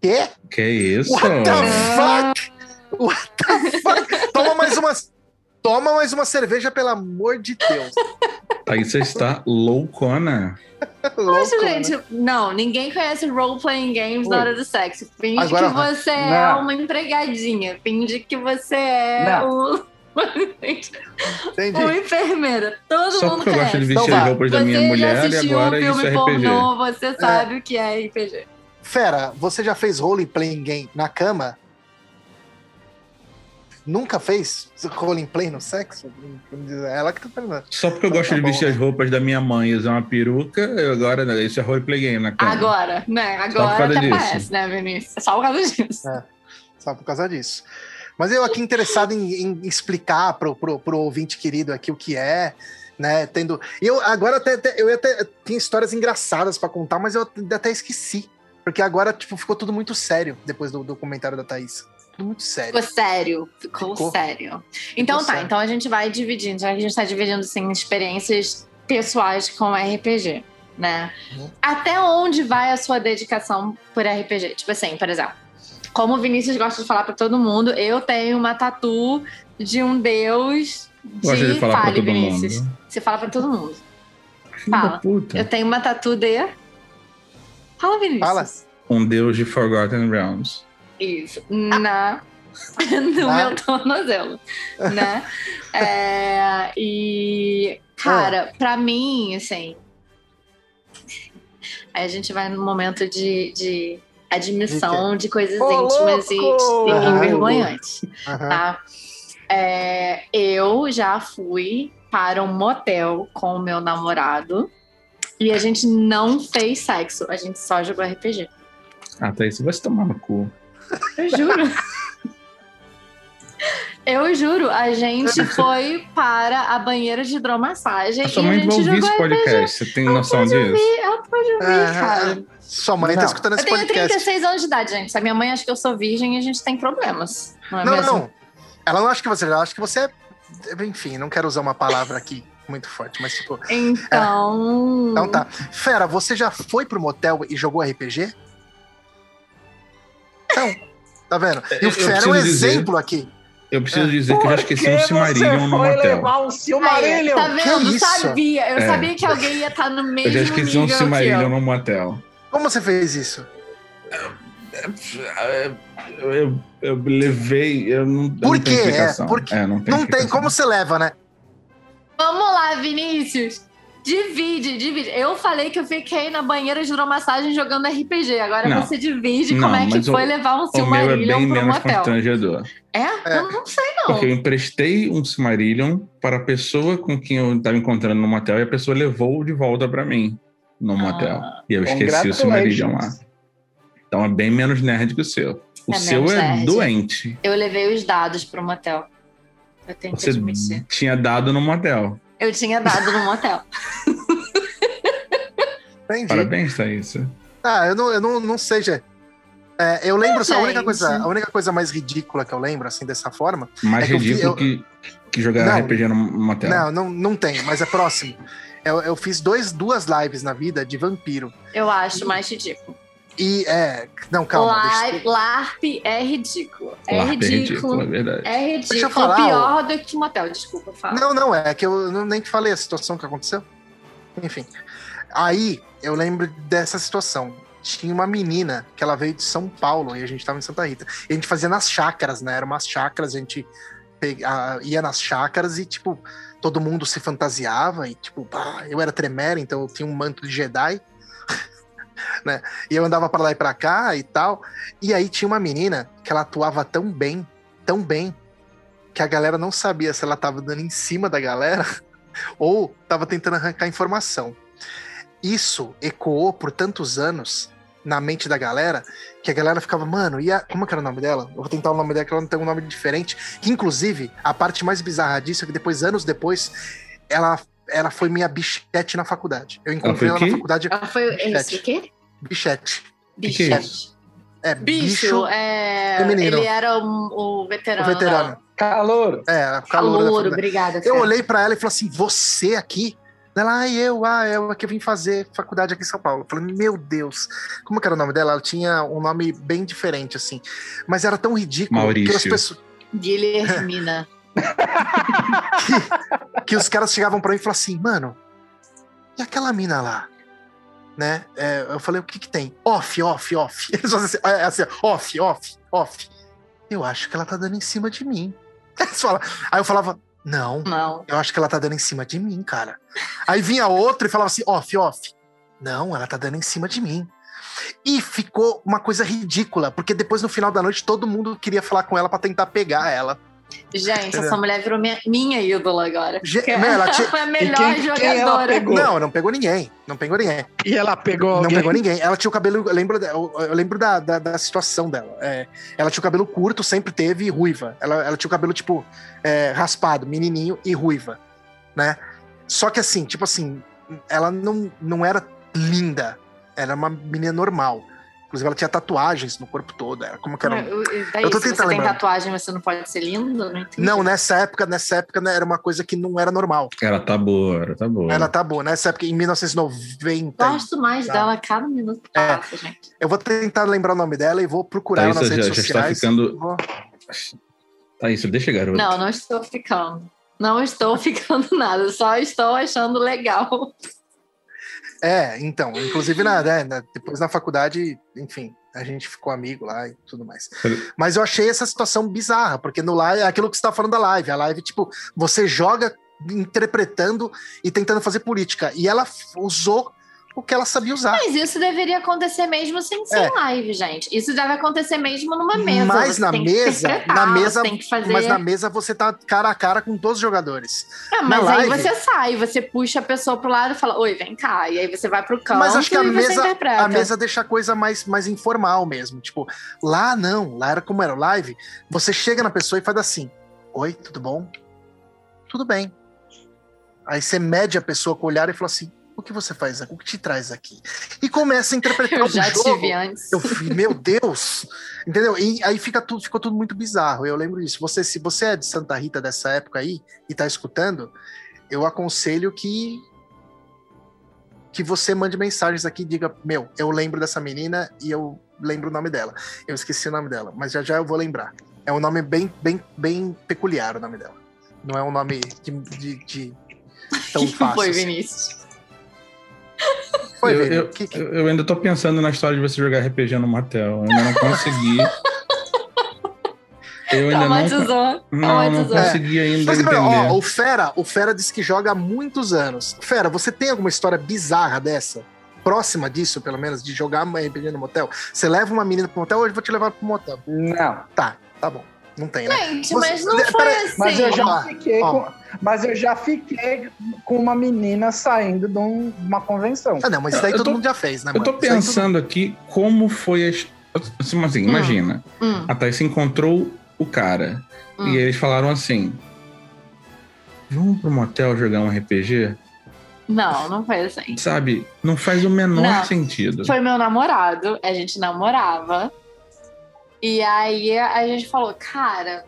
Quê? Que isso? What the fuck? What the fuck? Toma mais uma. Toma mais uma cerveja, pelo amor de Deus. Thaís, você está loucona. Gente, não, ninguém conhece role-playing games na Oi. hora do sexo. Finge Agora que você é Não. uma empregadinha. Finge que você é Não. um... Entendi. uma enfermeira. Todo Só mundo porque eu gosto de conhece. Então vestir as roupas da você minha já mulher e assistiu agora um isso filme é RPG. pornô, você sabe o que é RPG. Fera, você já fez role playing game na cama? Nunca fez role play no sexo? É ela que tá perguntando. Só porque eu Então gosto tá de bom, vestir né? as roupas da minha mãe e usar uma peruca, eu agora né, isso é roleplay game na cama. Agora, né? Agora até disso. parece, né, Vinícius? É só por causa disso. Só por causa disso. Mas eu aqui interessado em, em explicar pro, pro, pro ouvinte querido aqui o que é, né? Tendo. Eu agora até, até- eu até tinha histórias engraçadas pra contar, mas eu até esqueci. Porque agora, tipo, ficou tudo muito sério depois do, do comentário da Thaís. Tudo muito sério. Ficou sério, ficou, Ficou. sério. Então tá, sério. então a gente vai dividindo, já que a gente tá dividindo assim, experiências pessoais com RPG, né? Uhum. Até onde vai a sua dedicação por RPG? Tipo assim, por exemplo, como o Vinícius gosta de falar pra todo mundo, eu tenho uma tatu de um deus de, de Fale, todo Vinícius. mundo. Você fala pra todo mundo. Fala. puta. Eu tenho uma tatu de. Fala, Vinícius. Fala. Um deus de Forgotten Realms. Isso. Na. no Ah. meu tornozelo. Né? É, e. Cara, pra mim, assim. Aí a gente vai no momento de. de admissão de, coisas Ô, íntimas e, louco! e Ah, envergonhantes, Aham. tá? É, eu já fui para um motel com o meu namorado e a gente não fez sexo, a gente só jogou RPG. Ah, aí, você vai se tomar no cu. Eu juro. Eu juro, a gente foi para a banheira de hidromassagem A sua e a mãe vai gente ouvir jogou esse RPG. podcast, você tem noção disso? ouvir, ela pode ouvir, É, cara. Sua mãe tá Não. escutando Eu esse tenho podcast. 36 anos de idade, gente. A minha mãe acha que eu sou virgem, a gente tem problemas. Não é Não, mesmo? não. Ela não acha que você. Ela acha que você é. Enfim, não quero usar uma palavra aqui muito forte, mas tipo. Então. Então tá. Fera, você já foi pro motel e jogou RPG? Então, tá vendo? E Eu- o eu Fera é um preciso dizer- exemplo aqui. Eu preciso dizer que eu já esqueci um Silmarillion você no motel. levar um Aí, Silmarillion? tá vendo? Que? Sabia. Eu É. sabia que alguém ia estar no mesmo Eu já esqueci um Silmarillion no motel. Como você fez isso? Eu, eu, eu levei. Eu não, eu Por não tenho quê? É, explicação. por quê? É, não tem, Não tem como você leva, né? Vamos lá, Vinícius. Divide, divide. Eu falei que eu fiquei na banheira de hidromassagem jogando RPG. Agora Não. você divide Não, como é que mas o- foi levar um O é Silmarillion bem pro menos motel. constrangedor. É? É. Eu não sei, não. Porque eu emprestei um Silmarillion para a pessoa com quem eu estava encontrando no motel e a pessoa levou de volta para mim no motel. Ah. E eu esqueci o Silmarillion lá. Então é bem menos nerd que o seu. O É seu é nerd. doente. Eu levei os dados pro motel. Eu tenho que Você admitir. tinha dado no motel. Eu tinha dado no motel. Entendi. Parabéns, Thaís. Ah, eu não, eu não, não sei, já. É, eu lembro, só a única, coisa, a única coisa mais ridícula que eu lembro, assim, dessa forma. Mais É que ridículo eu- que, que jogar Não. RPG no motel. Não, não, não tem, mas é próximo. Eu, eu fiz dois, duas lives na vida de vampiro. Eu acho mais ridículo. E é. Não, calma. La- deixa eu- LARP é ridículo. É LARP é ridículo. ridículo, é verdade. É Deixa eu ridículo. falar, Pior do que motel, desculpa, fala. Não, não, é que eu nem te falei a situação que aconteceu. Enfim. Aí, eu lembro dessa situação. Tinha uma menina que ela veio de São Paulo e a gente tava em Santa Rita. E a gente fazia nas chácaras, né? Eram umas chácaras, a gente pe- a- ia nas chácaras e, tipo, todo mundo se fantasiava e, tipo, pá, eu era tremere, então eu tinha um manto de Jedi. Né? E eu andava pra lá e pra cá e tal. E aí tinha uma menina que ela atuava tão bem, tão bem, que a galera não sabia se ela tava dando em cima da galera ou tava tentando arrancar informação. Isso ecoou por tantos anos na mente da galera que a galera ficava, mano, e a... como que era o nome dela? Eu vou tentar o nome dela, que ela não tem um nome diferente. Que, inclusive, a parte mais bizarra disso é que depois, anos depois, ela, ela foi minha bichete na faculdade. Eu encontrei ela, o na faculdade. Ah, Foi é Bichete. o quê? Bichete. que Bicho. é? É, Bicho, bicho. é. feminino. Ele era o, o veterano. o veterano. Calor. É, calor da Calor, obrigada. Eu Fê. olhei pra ela e falei assim: você aqui? Ela, ah, eu, ah, eu aqui vim fazer faculdade aqui em São Paulo. Eu falei, meu Deus, como que era o nome dela? Ela tinha um nome bem diferente, assim. Mas era tão ridículo Maurício. que as pessoas. Guilhermina. que os caras chegavam pra mim e falavam assim, mano, e aquela mina lá? Né? É, eu falei, o que que tem? Off, off, off. Eles fazem assim, é, assim, off, off, off. Eu acho que ela tá dando em cima de mim. Eles falam- Aí eu falava, não, Não. eu acho que ela tá dando em cima de mim, cara. Aí vinha outro e falava assim, off, off. Não, ela tá dando em cima de mim. E ficou uma coisa ridícula, porque depois no final da noite todo mundo queria falar com ela pra tentar pegar ela. Gente, Entendeu? essa mulher virou minha, minha ídola agora. Ge- ela foi a E melhor quem- jogadora. pegou? Não, não pegou ninguém. Não pegou ninguém. E ela pegou Não alguém. pegou ninguém. Ela tinha o cabelo. Eu lembro, eu, eu lembro da, da, da situação dela. É, ela tinha o cabelo curto, sempre teve, e ruiva. Ela, ela tinha o cabelo, tipo, é, raspado, menininho e ruiva, né? Só que assim, tipo assim, ela não, não era linda. Era uma menina normal. Inclusive, ela tinha tatuagens no corpo todo. Era como que era. um- Eu, eu, daí, Eu tô se você tentando tem lembrar. tatuagem, você não pode ser lindo? Não entendi. Não, nessa época, nessa época né, era uma coisa que não era normal. Ela tá boa, ela tá boa. Ela tá boa. Nessa época, em 1990. Gosto mais Tá. dela a cada minuto que É. passa, gente. Eu vou tentar lembrar o nome dela e vou procurar ela Thaís, nas já- redes já está sociais. ficando- Vou- Tá isso, deixa garoto. Não, não estou ficando. Não estou ficando nada, só estou achando legal. É, então, inclusive na, né, na- depois na faculdade, enfim, a gente ficou amigo lá e tudo mais. Mas eu achei essa situação bizarra, porque no live é aquilo que você tá falando da live. A live, tipo, você joga interpretando e tentando fazer política. E ela usou o que ela sabia usar. Mas isso deveria acontecer mesmo sem ser É. live, gente. Isso deve acontecer mesmo numa mesa. Mas Você na mesa, na mesa, tem que fazer. mas na mesa você tá cara a cara com todos os jogadores. Na mas aí live- você sai, você puxa a pessoa pro lado e fala, oi, vem cá. E aí você vai pro canto Mas acho que a mesa, a mesa deixa a coisa mais, mais informal mesmo. Tipo, lá não, lá era como era o live. Você chega na pessoa e faz assim: Oi, tudo bom? Tudo bem. Aí você mede a pessoa com o olhar e fala assim: O que você faz aqui? O que te traz aqui? E começa a interpretar Eu o já jogo. tive antes. Eu meu Deus! Entendeu? E aí fica tudo, ficou tudo muito bizarro. Eu lembro disso. Você, se você é de Santa Rita dessa época aí e tá escutando, eu aconselho que que você mande mensagens aqui e diga: Meu, eu lembro dessa menina e eu lembro o nome dela. Eu esqueci o nome dela, mas já já eu vou lembrar. É um nome bem, bem, bem peculiar o nome dela. Não é um nome de, de, de tão fácil. foi, assim. Vinícius? Foi, eu, eu, Que- que- eu- ainda tô pensando na história de você jogar RPG no motel. Eu ainda não consegui. Eu ainda não, Traumatizou. não, não consegui ainda Mas, entender. ó, o Fera, o Fera disse que joga há muitos anos. Fera, você tem alguma história bizarra dessa? Próxima disso, pelo menos, de jogar uma RPG no motel? Você leva uma menina pro motel, hoje eu vou te levar pro motel. Não. Tá, tá bom. Não tem, né? Gente, Você- mas não de- foi peraí, assim. Mas eu já Ó, fiquei ó. com, mas eu já fiquei com uma menina saindo de um- uma convenção. Ah, não, mas isso daí Eu todo tô- mundo já fez, né, Eu mano? tô todo- pensando aqui como foi as. Assim, assim, imagina. Hum, A Thais encontrou o cara. Hum. E eles falaram assim: Vamos pro motel jogar um RPG? não, não foi assim. Sabe? Não faz o menor Não. sentido. Foi meu namorado, a gente namorava. E aí a gente falou, cara,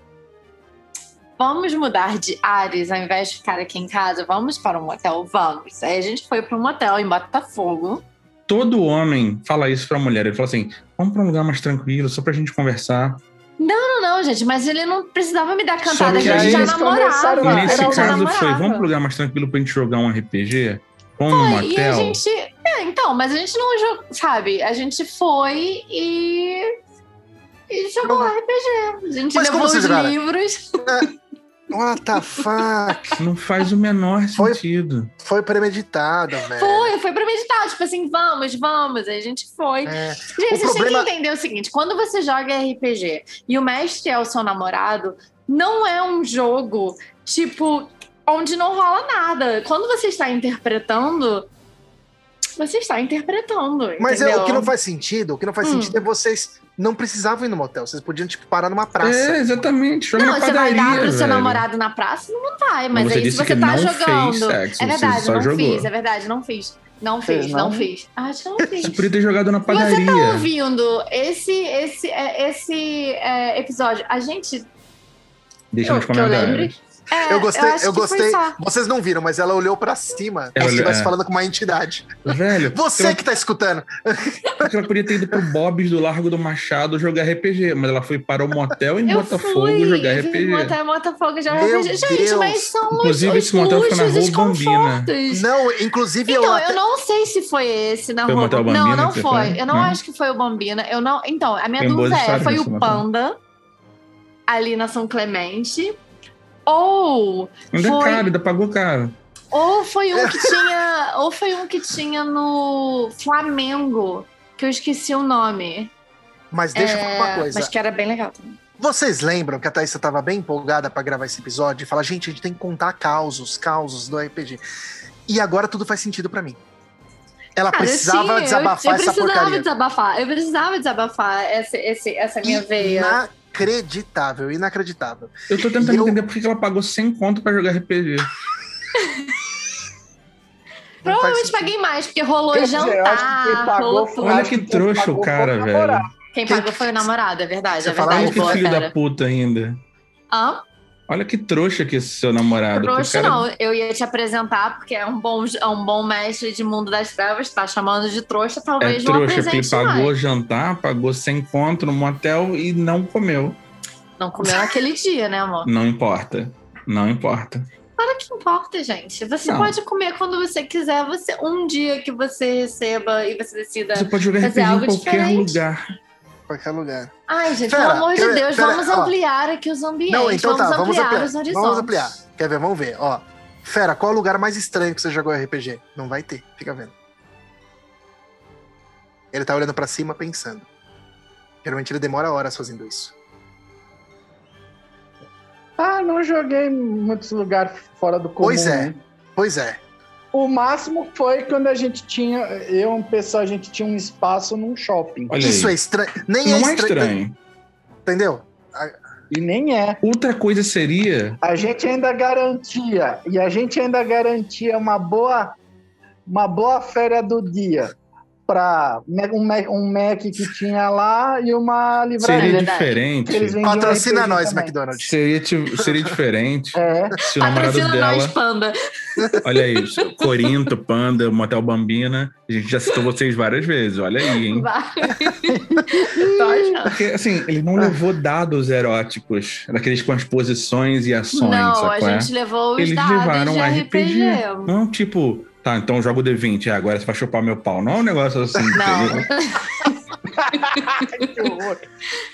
vamos mudar de ares ao invés de ficar aqui em casa, vamos para um motel, vamos. Aí a gente foi para um motel em Botafogo. Todo homem fala isso pra mulher. Ele fala assim: Vamos pra um lugar mais tranquilo, só pra gente conversar. Não, não, gente, mas ele não precisava me dar cantada, a gente já namorava. E a- a nesse caso foi. Vamos pro lugar mais tranquilo pra gente jogar um RPG? Vamos no Foi, E motel? a gente. É, então, mas a gente não jogou, sabe? A gente foi e. E jogou Jogou. RPG. A gente Mas levou os livros. What the fuck? Não faz o menor Foi- sentido. Foi premeditado, velho. Foi, foi pra meditar. Tipo assim, vamos, vamos. Aí a gente foi. É. Gente, O vocês problema- têm que entender o seguinte: quando você joga RPG e o mestre é o seu namorado, não é um jogo, tipo, onde não rola nada. Quando você está interpretando, você está interpretando. Mas é, o que não faz sentido, o que não faz Hum. sentido é vocês não precisavam ir no motel, vocês podiam, tipo, parar numa praça. É, exatamente. Joga Não, você vai padaria, dar pro seu velho. namorado na praça? Não vai, mas, você aí se você que tá não jogando. fez sexo, é você verdade, só não jogou. fiz, é verdade, não fiz. Não fiz, não? não fiz. Acho que não Você fiz. podia ter jogado na Se você padaria. tá ouvindo esse, esse, é, esse é, episódio, a gente. Deixa eu, nos comentários. É, Eu gostei, eu, foi gostei. Vocês não viram, mas ela olhou pra cima, como Ela se olhou- estivesse é. falando com uma entidade. Velho, Você ela, que tá escutando. ela podia ter ido pro Bob's do Largo do Machado jogar RPG, mas ela foi para o motel em Eu Botafogo fui jogar RPG. Motel em Botafogo já Meu RPG. Gente, Deus. mas são Inclusive, os, esse motel fica na Rua Bambina. Não, inclusive eu Então, até- eu não sei se foi esse na Foi rua. Motel não, Bambina não você foi. foi? Eu não Não? acho que foi o Bambina. Eu não. Então, a minha Tem dúvida é: foi o motel. Panda ali na São Clemente? Ou Ainda é foi, caro, ainda pagou caro. ou foi um que tinha. Ou foi um que tinha no Flamengo, que eu esqueci o nome. Mas deixa eu É, falar uma coisa. Mas que era bem legal também. Vocês lembram que a Thaís tava bem empolgada pra gravar esse episódio e falar, gente, a gente tem que contar causos, causos do RPG. E agora tudo faz sentido pra mim. Ela Cara, precisava sim, desabafar eu, eu essa precisava porcaria. desabafar. Eu precisava desabafar esse, essa minha veia. Inacreditável, inacreditável. Eu tô tentando eu- entender por que ela pagou 100 conto pra jogar RPG. Provavelmente paguei mais, porque rolou Quer dizer, eu acho que quem jantar, pagou rolou. Olha que trouxa o cara, velho. Quem pagou foi o namorado, é verdade, Você é verdade. Olha que boa, filho da fera. puta ainda. Hã? Olha que trouxa que esse seu namorado. Trouxa cara- não, eu ia te apresentar, porque é um bom, é um bom mestre de mundo das trevas, tá chamando de trouxa, É talvez não trouxa, porque ele apresente pagou mais. jantar, pagou 100 conto no motel e não comeu. Não comeu naquele dia, né, amor? Não importa. Não importa. Claro que importa, gente. Você Não. pode comer quando você quiser, você um dia que você receba e você decida. Você pode jogar Fazer RPG em algo qualquer diferente. lugar. Qualquer lugar. Ai, gente, Pera, pelo amor de? Deus, Pera, vamos ó. ampliar aqui os ambientes. Não, então tá, vamos ampliar ampliar. os horizontes. Vamos ampliar. Quer ver? Vamos ver. Ó, Fera, qual é o lugar mais estranho que você jogou RPG? Não vai ter, fica vendo. Ele tá olhando pra cima pensando. Geralmente ele demora horas fazendo isso. Ah, não joguei em muitos lugares fora do comum. Pois é. né? Pois é. O máximo foi quando a gente tinha, eu e um pessoal, a gente tinha um espaço num shopping. Olha isso aí. é estranho. Nem Não é é estranho. estranho. Entendeu? E nem é. Outra coisa seria. A gente ainda garantia, e a gente ainda garantia uma boa, uma boa férias do dia para um, Mac- um Mac que tinha lá e uma livraria. Seria verdade. diferente. Patrocina RPG nós, também. McDonald's. Seria, seria diferente É, se o namorado Patrocina nós, dela. Panda. Olha isso. Corinto, Panda, Motel Bambina. A gente já citou vocês várias vezes. Olha aí, hein? Achando. Porque, assim, ele não levou dados eróticos, daqueles com as posições e ações, Não, a é? gente levou os Eles dados levaram de RPG. Não, tipo, tá, então joga o D20, é, agora você vai chupar meu pau. Não é um negócio assim. Não, que horror.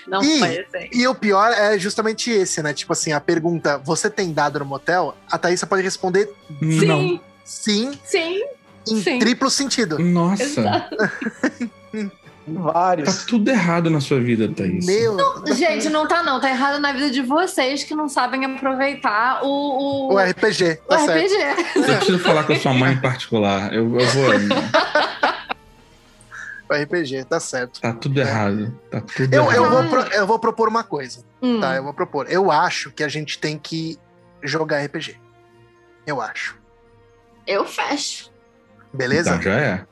não foi assim. E o pior é justamente esse, né? Tipo assim, a pergunta: você tem dado no motel? A Thaísa pode responder Não. Sim, sim, sim. em Sim. triplo sentido. Nossa, Exato. tá vários. tudo errado na sua vida, Thaís. Meu. Gente, não tá não. Tá errado na vida de vocês que não sabem aproveitar o, o, O RPG, o tá certo. RPG. Eu preciso falar com a sua mãe em particular. Eu, eu vou. O RPG, tá certo. Tá tudo errado. Tá tudo Eu, errado. eu, vou, pro- eu vou propor uma coisa, Hum. tá? Eu vou propor. Eu acho que a gente tem que jogar RPG. Eu acho. Eu fecho. Beleza? Então já é.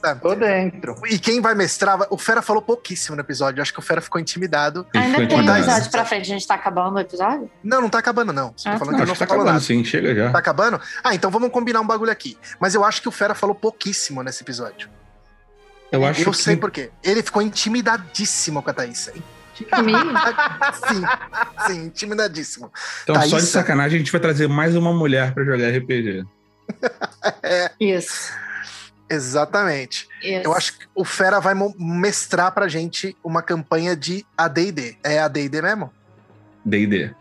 Tá. Tô dentro. E quem vai mestrar. O Fera falou pouquíssimo no episódio. Eu acho que o Fera ficou intimidado. Ainda tem um episódio pra frente. A gente tá acabando o episódio? Não, não tá acabando, não. Você tá Ah, falando tá. que eu Acho não que tá acabando nada. sim, chega já. Tá acabando? Ah, então vamos combinar um bagulho aqui. Mas eu acho que o Fera falou pouquíssimo nesse episódio. Eu acho eu que. sei por quê. Ele ficou intimidadíssimo com a Thaís. Sim, sim, intimidadíssimo. Então, só de Thaísa. sacanagem, a gente vai trazer mais uma mulher pra jogar RPG. Isso. Exatamente. Isso. Eu acho que o Fera vai mestrar pra gente uma campanha de AD&D. É AD&D mesmo? DD.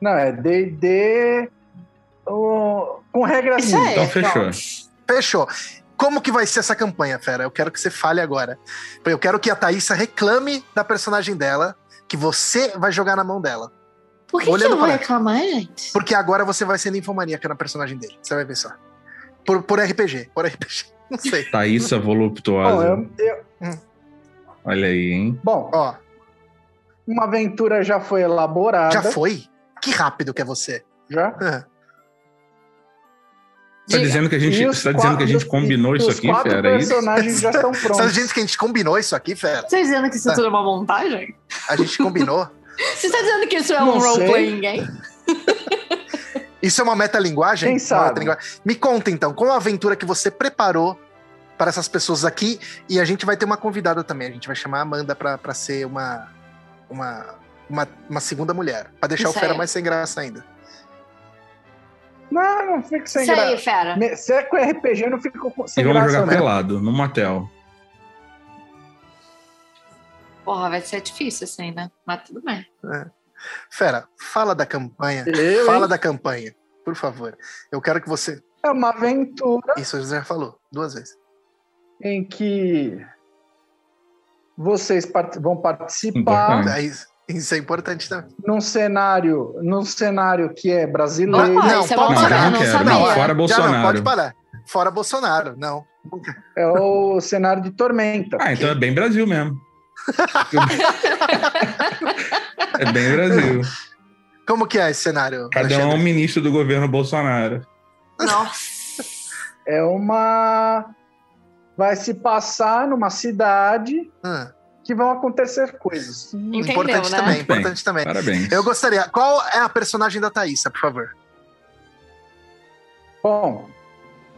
Não, é D&D com regras Isso aí. Então, fechou. Fechou. Como que vai ser essa campanha, Fera? Eu quero que você fale agora. Eu quero que a Thaísa reclame da personagem dela, que você vai jogar na mão dela. Por que, que Olhando eu vou reclamar, gente? Porque agora você vai ser ninfomaníaca na personagem dele. Você vai ver só. Por, por RPG. Por RPG. Não sei. Thaísa Bom, voluptuosa. eu- eu- Olha aí, hein? bom, Ó, uma aventura já foi elaborada. já foi? Que rápido que é você. Já? Ah, Tá dizendo que a gente, E você tá dizendo que a gente combinou isso os aqui, quatro fera? É isso? personagens já estão Você tá prontos. dizendo que a gente combinou isso aqui, Fera? Você tá dizendo que isso Tá. tudo é uma montagem? A gente combinou. Você tá dizendo que isso é Não um role-playing game? Isso é uma metalinguagem? Quem sabe? metalinguagem. Me conta então, qual a aventura que você preparou para essas pessoas aqui? E a gente vai ter uma convidada também. A gente vai chamar a Amanda pra, pra ser uma, uma, uma, uma segunda mulher. Pra deixar Isso o Fera aí. mais sem graça ainda. Não, não fica sem Isso aí, graça. fera. Me- Se é com RPG, eu não fico com- sem E vamos graça, jogar não. pelado, no motel. Porra, vai ser difícil assim, né? Mas tudo bem. Fera, fala da campanha. Eu, Fala hein? da campanha, por favor. Eu quero que você. É uma aventura Isso você já falou duas vezes. em que vocês part- vão participar. É isso, isso é importante também. num cenário, num cenário que é brasileiro. Não, isso é pode Não, eu eu não não quero. Não, fora Já Bolsonaro. não, pode parar. Fora Bolsonaro, não. É o cenário de Tormenta. Ah, então é bem Brasil mesmo. é bem Brasil. Como que é esse cenário? Cada um é um ministro do governo Bolsonaro. Nossa. É uma. Vai se passar numa cidade Ah, que vão acontecer coisas. Entendeu, importante né? também, Muito bem. importante também. Parabéns. Eu gostaria. Qual é a personagem da Thaísa, por favor? Bom,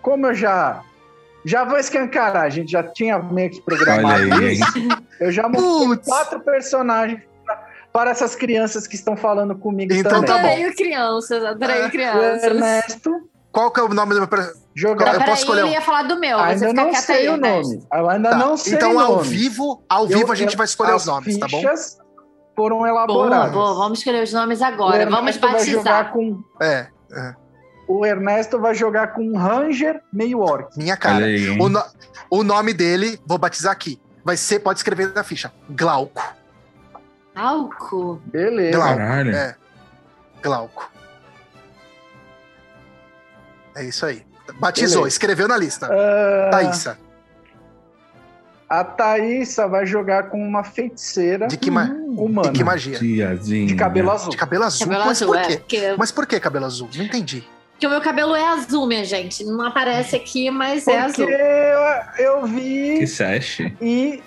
como eu já. Já vou escancarar, a gente já tinha meio que Olha programado aí, hein? isso. Eu já mostrei Putz. quatro personagens para essas crianças que estão falando comigo Então também. tá bom. Adorei crianças, adorei É. Crianças. Ernesto Qual que é o nome do meu personagem? jogar. Eu posso escolher um. ele ia falar do meu. você Ainda não sei aí, o nome. Eu ainda Tá, não sei Então, o ao nome. vivo, ao vivo Eu- a gente eu- vai escolher os nomes, tá bom? fichas foram Boa, elaboradas. boa. Vamos escolher os nomes agora. O Vamos Ernesto vai batizar. jogar com É. é. o Ernesto vai jogar com um Ranger meio orc. Minha cara. aí? O, no- o nome dele, vou batizar aqui. Vai ser, pode escrever na ficha. Glauco. Álcool. Beleza. Glauco. Caralho. É. Glauco. É isso aí. Batizou, Beleza. escreveu na lista. Ah, Thaísa. A Thaísa vai jogar com uma feiticeira De que, ma humana. de que magia? Tiazinha. De cabelo azul. De cabelo azul? Cabelo Mas azul, por é. quê? Porque, Mas por que cabelo azul? Não entendi. porque o meu cabelo é azul, minha gente. Não aparece aqui, mas é Porque azul. eu, eu Que vi sash. e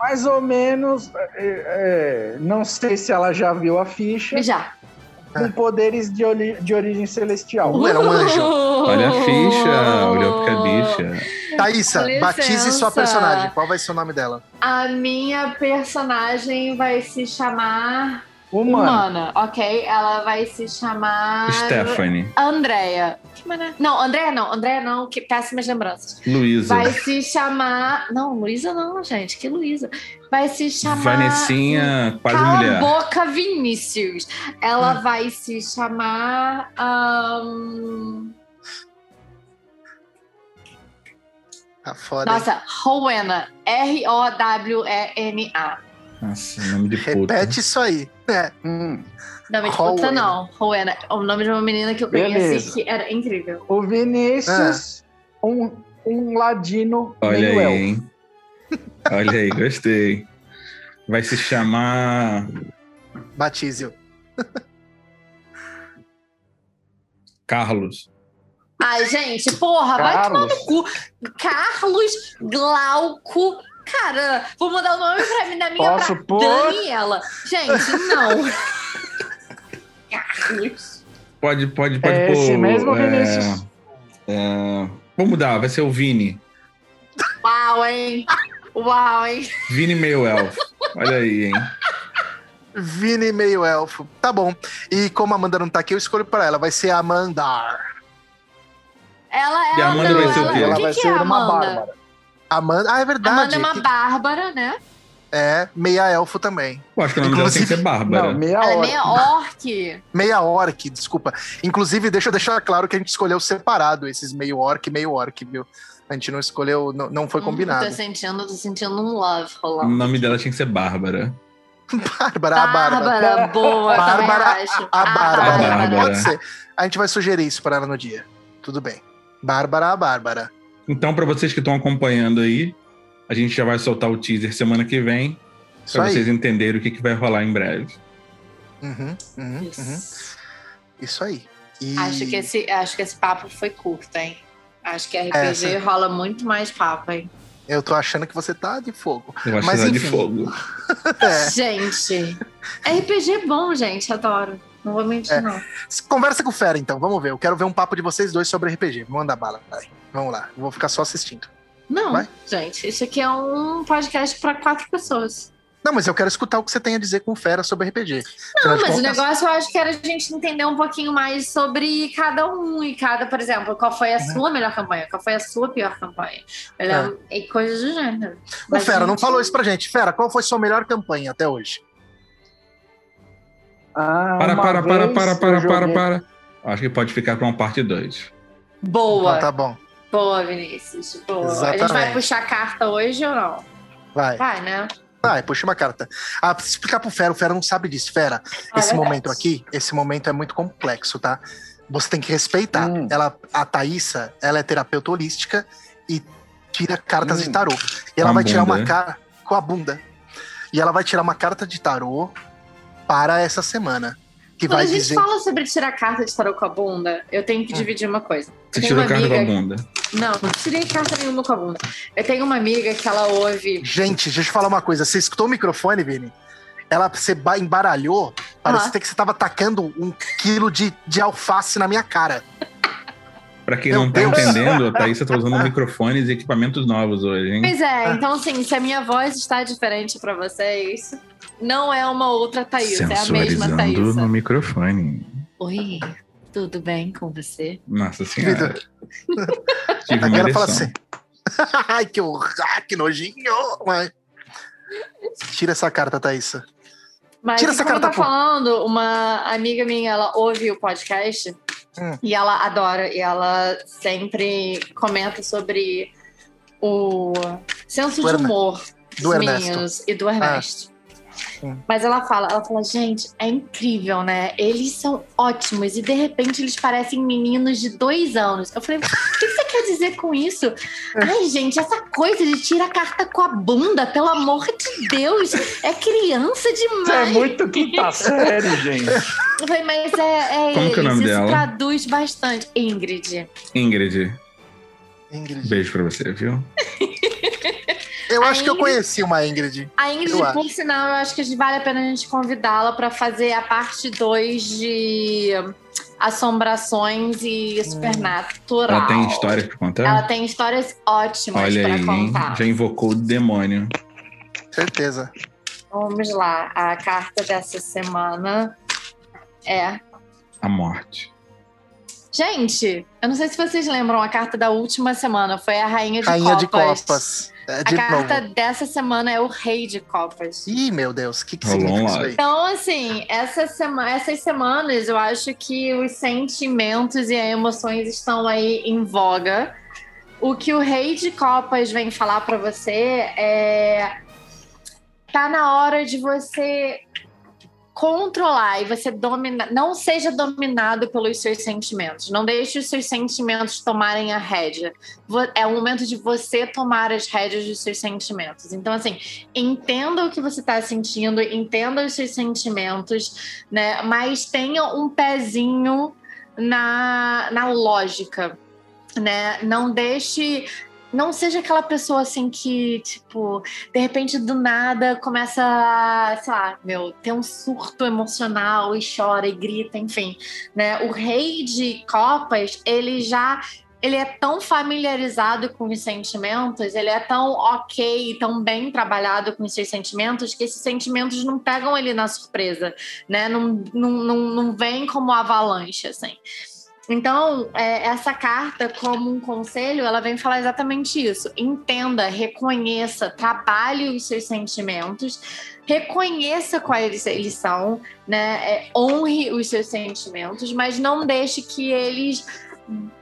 mais ou menos, é, é, não sei se ela já viu a ficha, Já. com poderes de, oli- de origem celestial. Uh, era um anjo. Olha a ficha. Olhou pra bicha. Thaísa, batize sua personagem. Qual vai ser o nome dela? A minha personagem vai se chamar Humana. Humana, ok? Ela vai se chamar Stephanie. Andréia. Não, Andréia não. Andréia não, que péssimas lembranças. Luísa. Vai se chamar. Não, Luísa não, gente. Que Luísa? Vai se chamar. Vanessinha, quase Cala mulher. a boca, Vinícius. Ela vai se chamar. ahn, Tá foda. Nossa, Rowena. R-O-W-E-N-A. Nossa, nome de puta. Repete isso aí. É. Hum. Nome de Rowena. puta, não. Rowena. O nome de uma menina que eu conheci Beleza. que era incrível. O Vinícius, um, um ladino Olha aí, meio hein? Olha aí, gostei. Vai se chamar Batize-o. Carlos. Ai, gente, porra, vai tomar Carlos. no cu. Carlos Glauco. Cara, vou mandar o nome pra mim da minha Posso pra pôr? Daniela. Gente, não. Carlos. Pode, pode, pode É pôr. esse mesmo, é, Vinícius? é, vamos mudar, vai ser o Vini. Uau, hein? Uau, hein? Vini meio elfo. Olha aí, hein? Vini meio elfo. Tá bom. E como a Amanda não tá aqui, eu escolho pra ela. Vai ser a Amandar. Ela é E a Amanda vai ser o quê? ela, Ela que vai que ser é uma Amanda? bárbara. Amanda. Ah, é verdade. Amanda é uma bárbara, né? É, meia elfo também. Eu acho que o nome dela tem que ser Bárbara. Não, meia Ela é meio orc. Meia orc, desculpa. Inclusive, deixa eu deixar claro que a gente escolheu separado esses meio orc e meio orc, viu? A gente não escolheu, não, não foi combinado. Hum, tô sentindo, tô sentindo um love O rolando. nome dela tinha que ser Bárbara. Bárbara, a Bárbara. Bárbara, boa, Bárbara, acho. a Bárbara. A Bárbara. Pode ser. A gente vai sugerir isso para ela no dia. Tudo bem. Bárbara, a Bárbara. Então, para vocês que estão acompanhando aí, a gente já vai soltar o teaser semana que vem, para vocês entenderem o que, que vai rolar em breve. Uhum, uhum, uhum. Isso. Isso aí. E- Acho, que esse, acho que esse papo foi curto, hein? Acho que RPG Essa. rola muito mais papo, hein? Eu tô achando que você tá de fogo. Eu acho Mas que tá de fogo. É. Gente, RPG é bom, gente, adoro. Não vou mentir, É. não. Conversa com o Fera, então. Vamos ver. Eu quero ver um papo de vocês dois sobre RPG. Mandar bala. Vai. Vamos lá. Eu vou ficar só assistindo. Não, Vai. gente, isso aqui é um podcast para quatro pessoas. Não, mas eu quero escutar o que você tem a dizer com o Fera sobre RPG. Não, mas o contas- negócio eu acho que era a gente entender um pouquinho mais sobre cada um e cada, por exemplo, qual foi a Uhum. sua melhor campanha, qual foi a sua pior campanha. Melhor- E coisas do gênero. O Mas, Fera não gente, falou isso pra gente. Fera, qual foi sua melhor campanha até hoje? Ah, Para, para, para, para, para, para, para. Acho que pode ficar com uma parte 2. Boa, Ah, tá bom. boa, Vinícius. Boa. A gente Exatamente. vai puxar carta hoje ou não? Vai. Vai, né? Vai, puxa uma carta. Ah, preciso explicar pro Fera. O Fera não sabe disso. Fera, Ah, esse verdade. momento aqui, esse momento é muito complexo, tá? Você tem que respeitar. Hum. Ela, a Thaísa, ela é terapeuta holística e tira cartas Hum. de tarô. E ela Com a vai tirar uma carta com a bunda. E ela vai tirar uma carta de tarô para essa semana. Que Quando vai a gente dizer. fala sobre tirar carta de tarô com a bunda, eu tenho que Hum. dividir uma coisa. Você tirou carta com a amiga- bunda. Não, não tirei carta nenhuma com a bunda. Eu tenho uma amiga que ela ouve. Gente, deixa eu te falar uma coisa. Você escutou o microfone, Vini? Ela você ba- embaralhou. Parecia Aham. que você tava tacando um quilo de, de alface na minha cara. Pra quem Meu não tá Deus. entendendo, a Thaísa tá usando microfones e equipamentos novos hoje, hein? Pois é, então assim, se a minha voz está diferente pra vocês, não é uma outra Thaís, é a mesma Thaís. no microfone. Oi, tudo bem com você? Nossa senhora. Tive uma Agora fala assim. Ai, que horror, ah, que nojinho. Tira essa carta, Thaísa. Mas Tira essa carta, eu tô pô. falando, uma amiga minha, ela ouve o podcast Hum. E ela adora, e ela sempre comenta sobre o senso Do de humor do dos Ernesto. meninos e do Ernesto. Mas ela fala, ela fala, gente, é incrível, né? Eles são ótimos e de repente eles parecem meninos de dois anos. Eu falei, o que você quer dizer com isso? Ai, gente, essa coisa de tirar a carta com a bunda, pelo amor de Deus, é criança demais. Isso é muito quinta série, gente. Eu falei, mas é, é Como que é o nome isso dela? traduz bastante. Ingrid. Ingrid, Ingrid. beijo pra você, viu? Eu A acho que eu Ingrid- conheci uma Ingrid. A Ingrid, Eu por sinal, eu acho que vale a pena a gente convidá-la para fazer a parte 2 de assombrações e supernatural. Ela tem histórias pra contar? Ela tem histórias ótimas Olha para contar. Já invocou o demônio. Certeza. Vamos lá. A carta dessa semana é. A morte. Gente, eu não sei se vocês lembram, a carta da última semana foi a Rainha de Rainha de Copas. Copas. É, A de carta novo. dessa semana é o Rei de Copas. Ih, meu Deus, o que, que significa isso aí? Então, assim, essa sema essas semanas eu acho que os sentimentos e as emoções estão aí em voga. O que o Rei de Copas vem falar pra você é. Tá na hora de você controlar e você dominar. Não seja dominado pelos seus sentimentos. Não deixe os seus sentimentos tomarem a rédea. É o momento de você tomar as rédeas dos seus sentimentos. Então, assim, entenda o que você está sentindo, entenda os seus sentimentos, né? Mas tenha um pezinho na, na lógica, né? Não deixe. Não seja aquela pessoa assim que, tipo, de repente do nada começa a, sei lá, meu, ter um surto emocional e chora e grita, enfim, né? O rei de copas, ele já ele é tão familiarizado com os sentimentos, ele é tão ok, tão bem trabalhado com os seus sentimentos, que esses sentimentos não pegam ele na surpresa, né? Não, não, não, não vem como avalanche, assim. Então, é, essa carta, como um conselho, ela vem falar exatamente isso. Entenda, reconheça, trabalhe os seus sentimentos, reconheça quais eles são, né? É, honre os seus sentimentos, mas não deixe que eles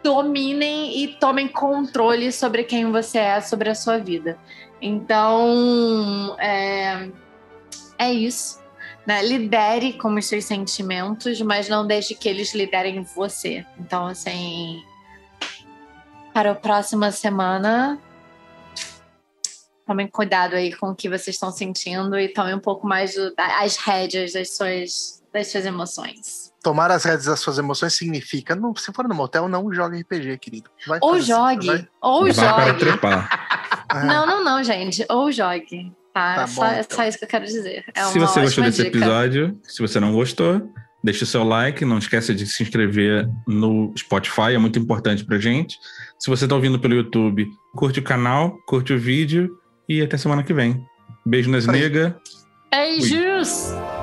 dominem e tomem controle sobre quem você é, sobre a sua vida. Então, é, é isso. Né? Lidere com os seus sentimentos, mas não deixe que eles liderem você. Então, assim, para a próxima semana, tomem cuidado aí com o que vocês estão sentindo e tomem um pouco mais do- as rédeas das suas, das suas emoções. Tomar as rédeas das suas emoções significa, não, se for no motel, não jogue RPG, querido. Vai Ou fazer- jogue, vai- ou Vá para jogue. trepar. Ah, Não, não, não, gente. Ou jogue. Tá? Tá é só, bom, é então. só isso que eu quero dizer. É se uma você gostou desse dica. episódio, se você não gostou, deixa o seu like. Não esqueça de se inscrever no Spotify, é muito importante pra gente. Se você tá ouvindo pelo YouTube, curte o canal, curte o vídeo e até semana que vem. Beijo nas Isso aí. nega. Beijos! Quem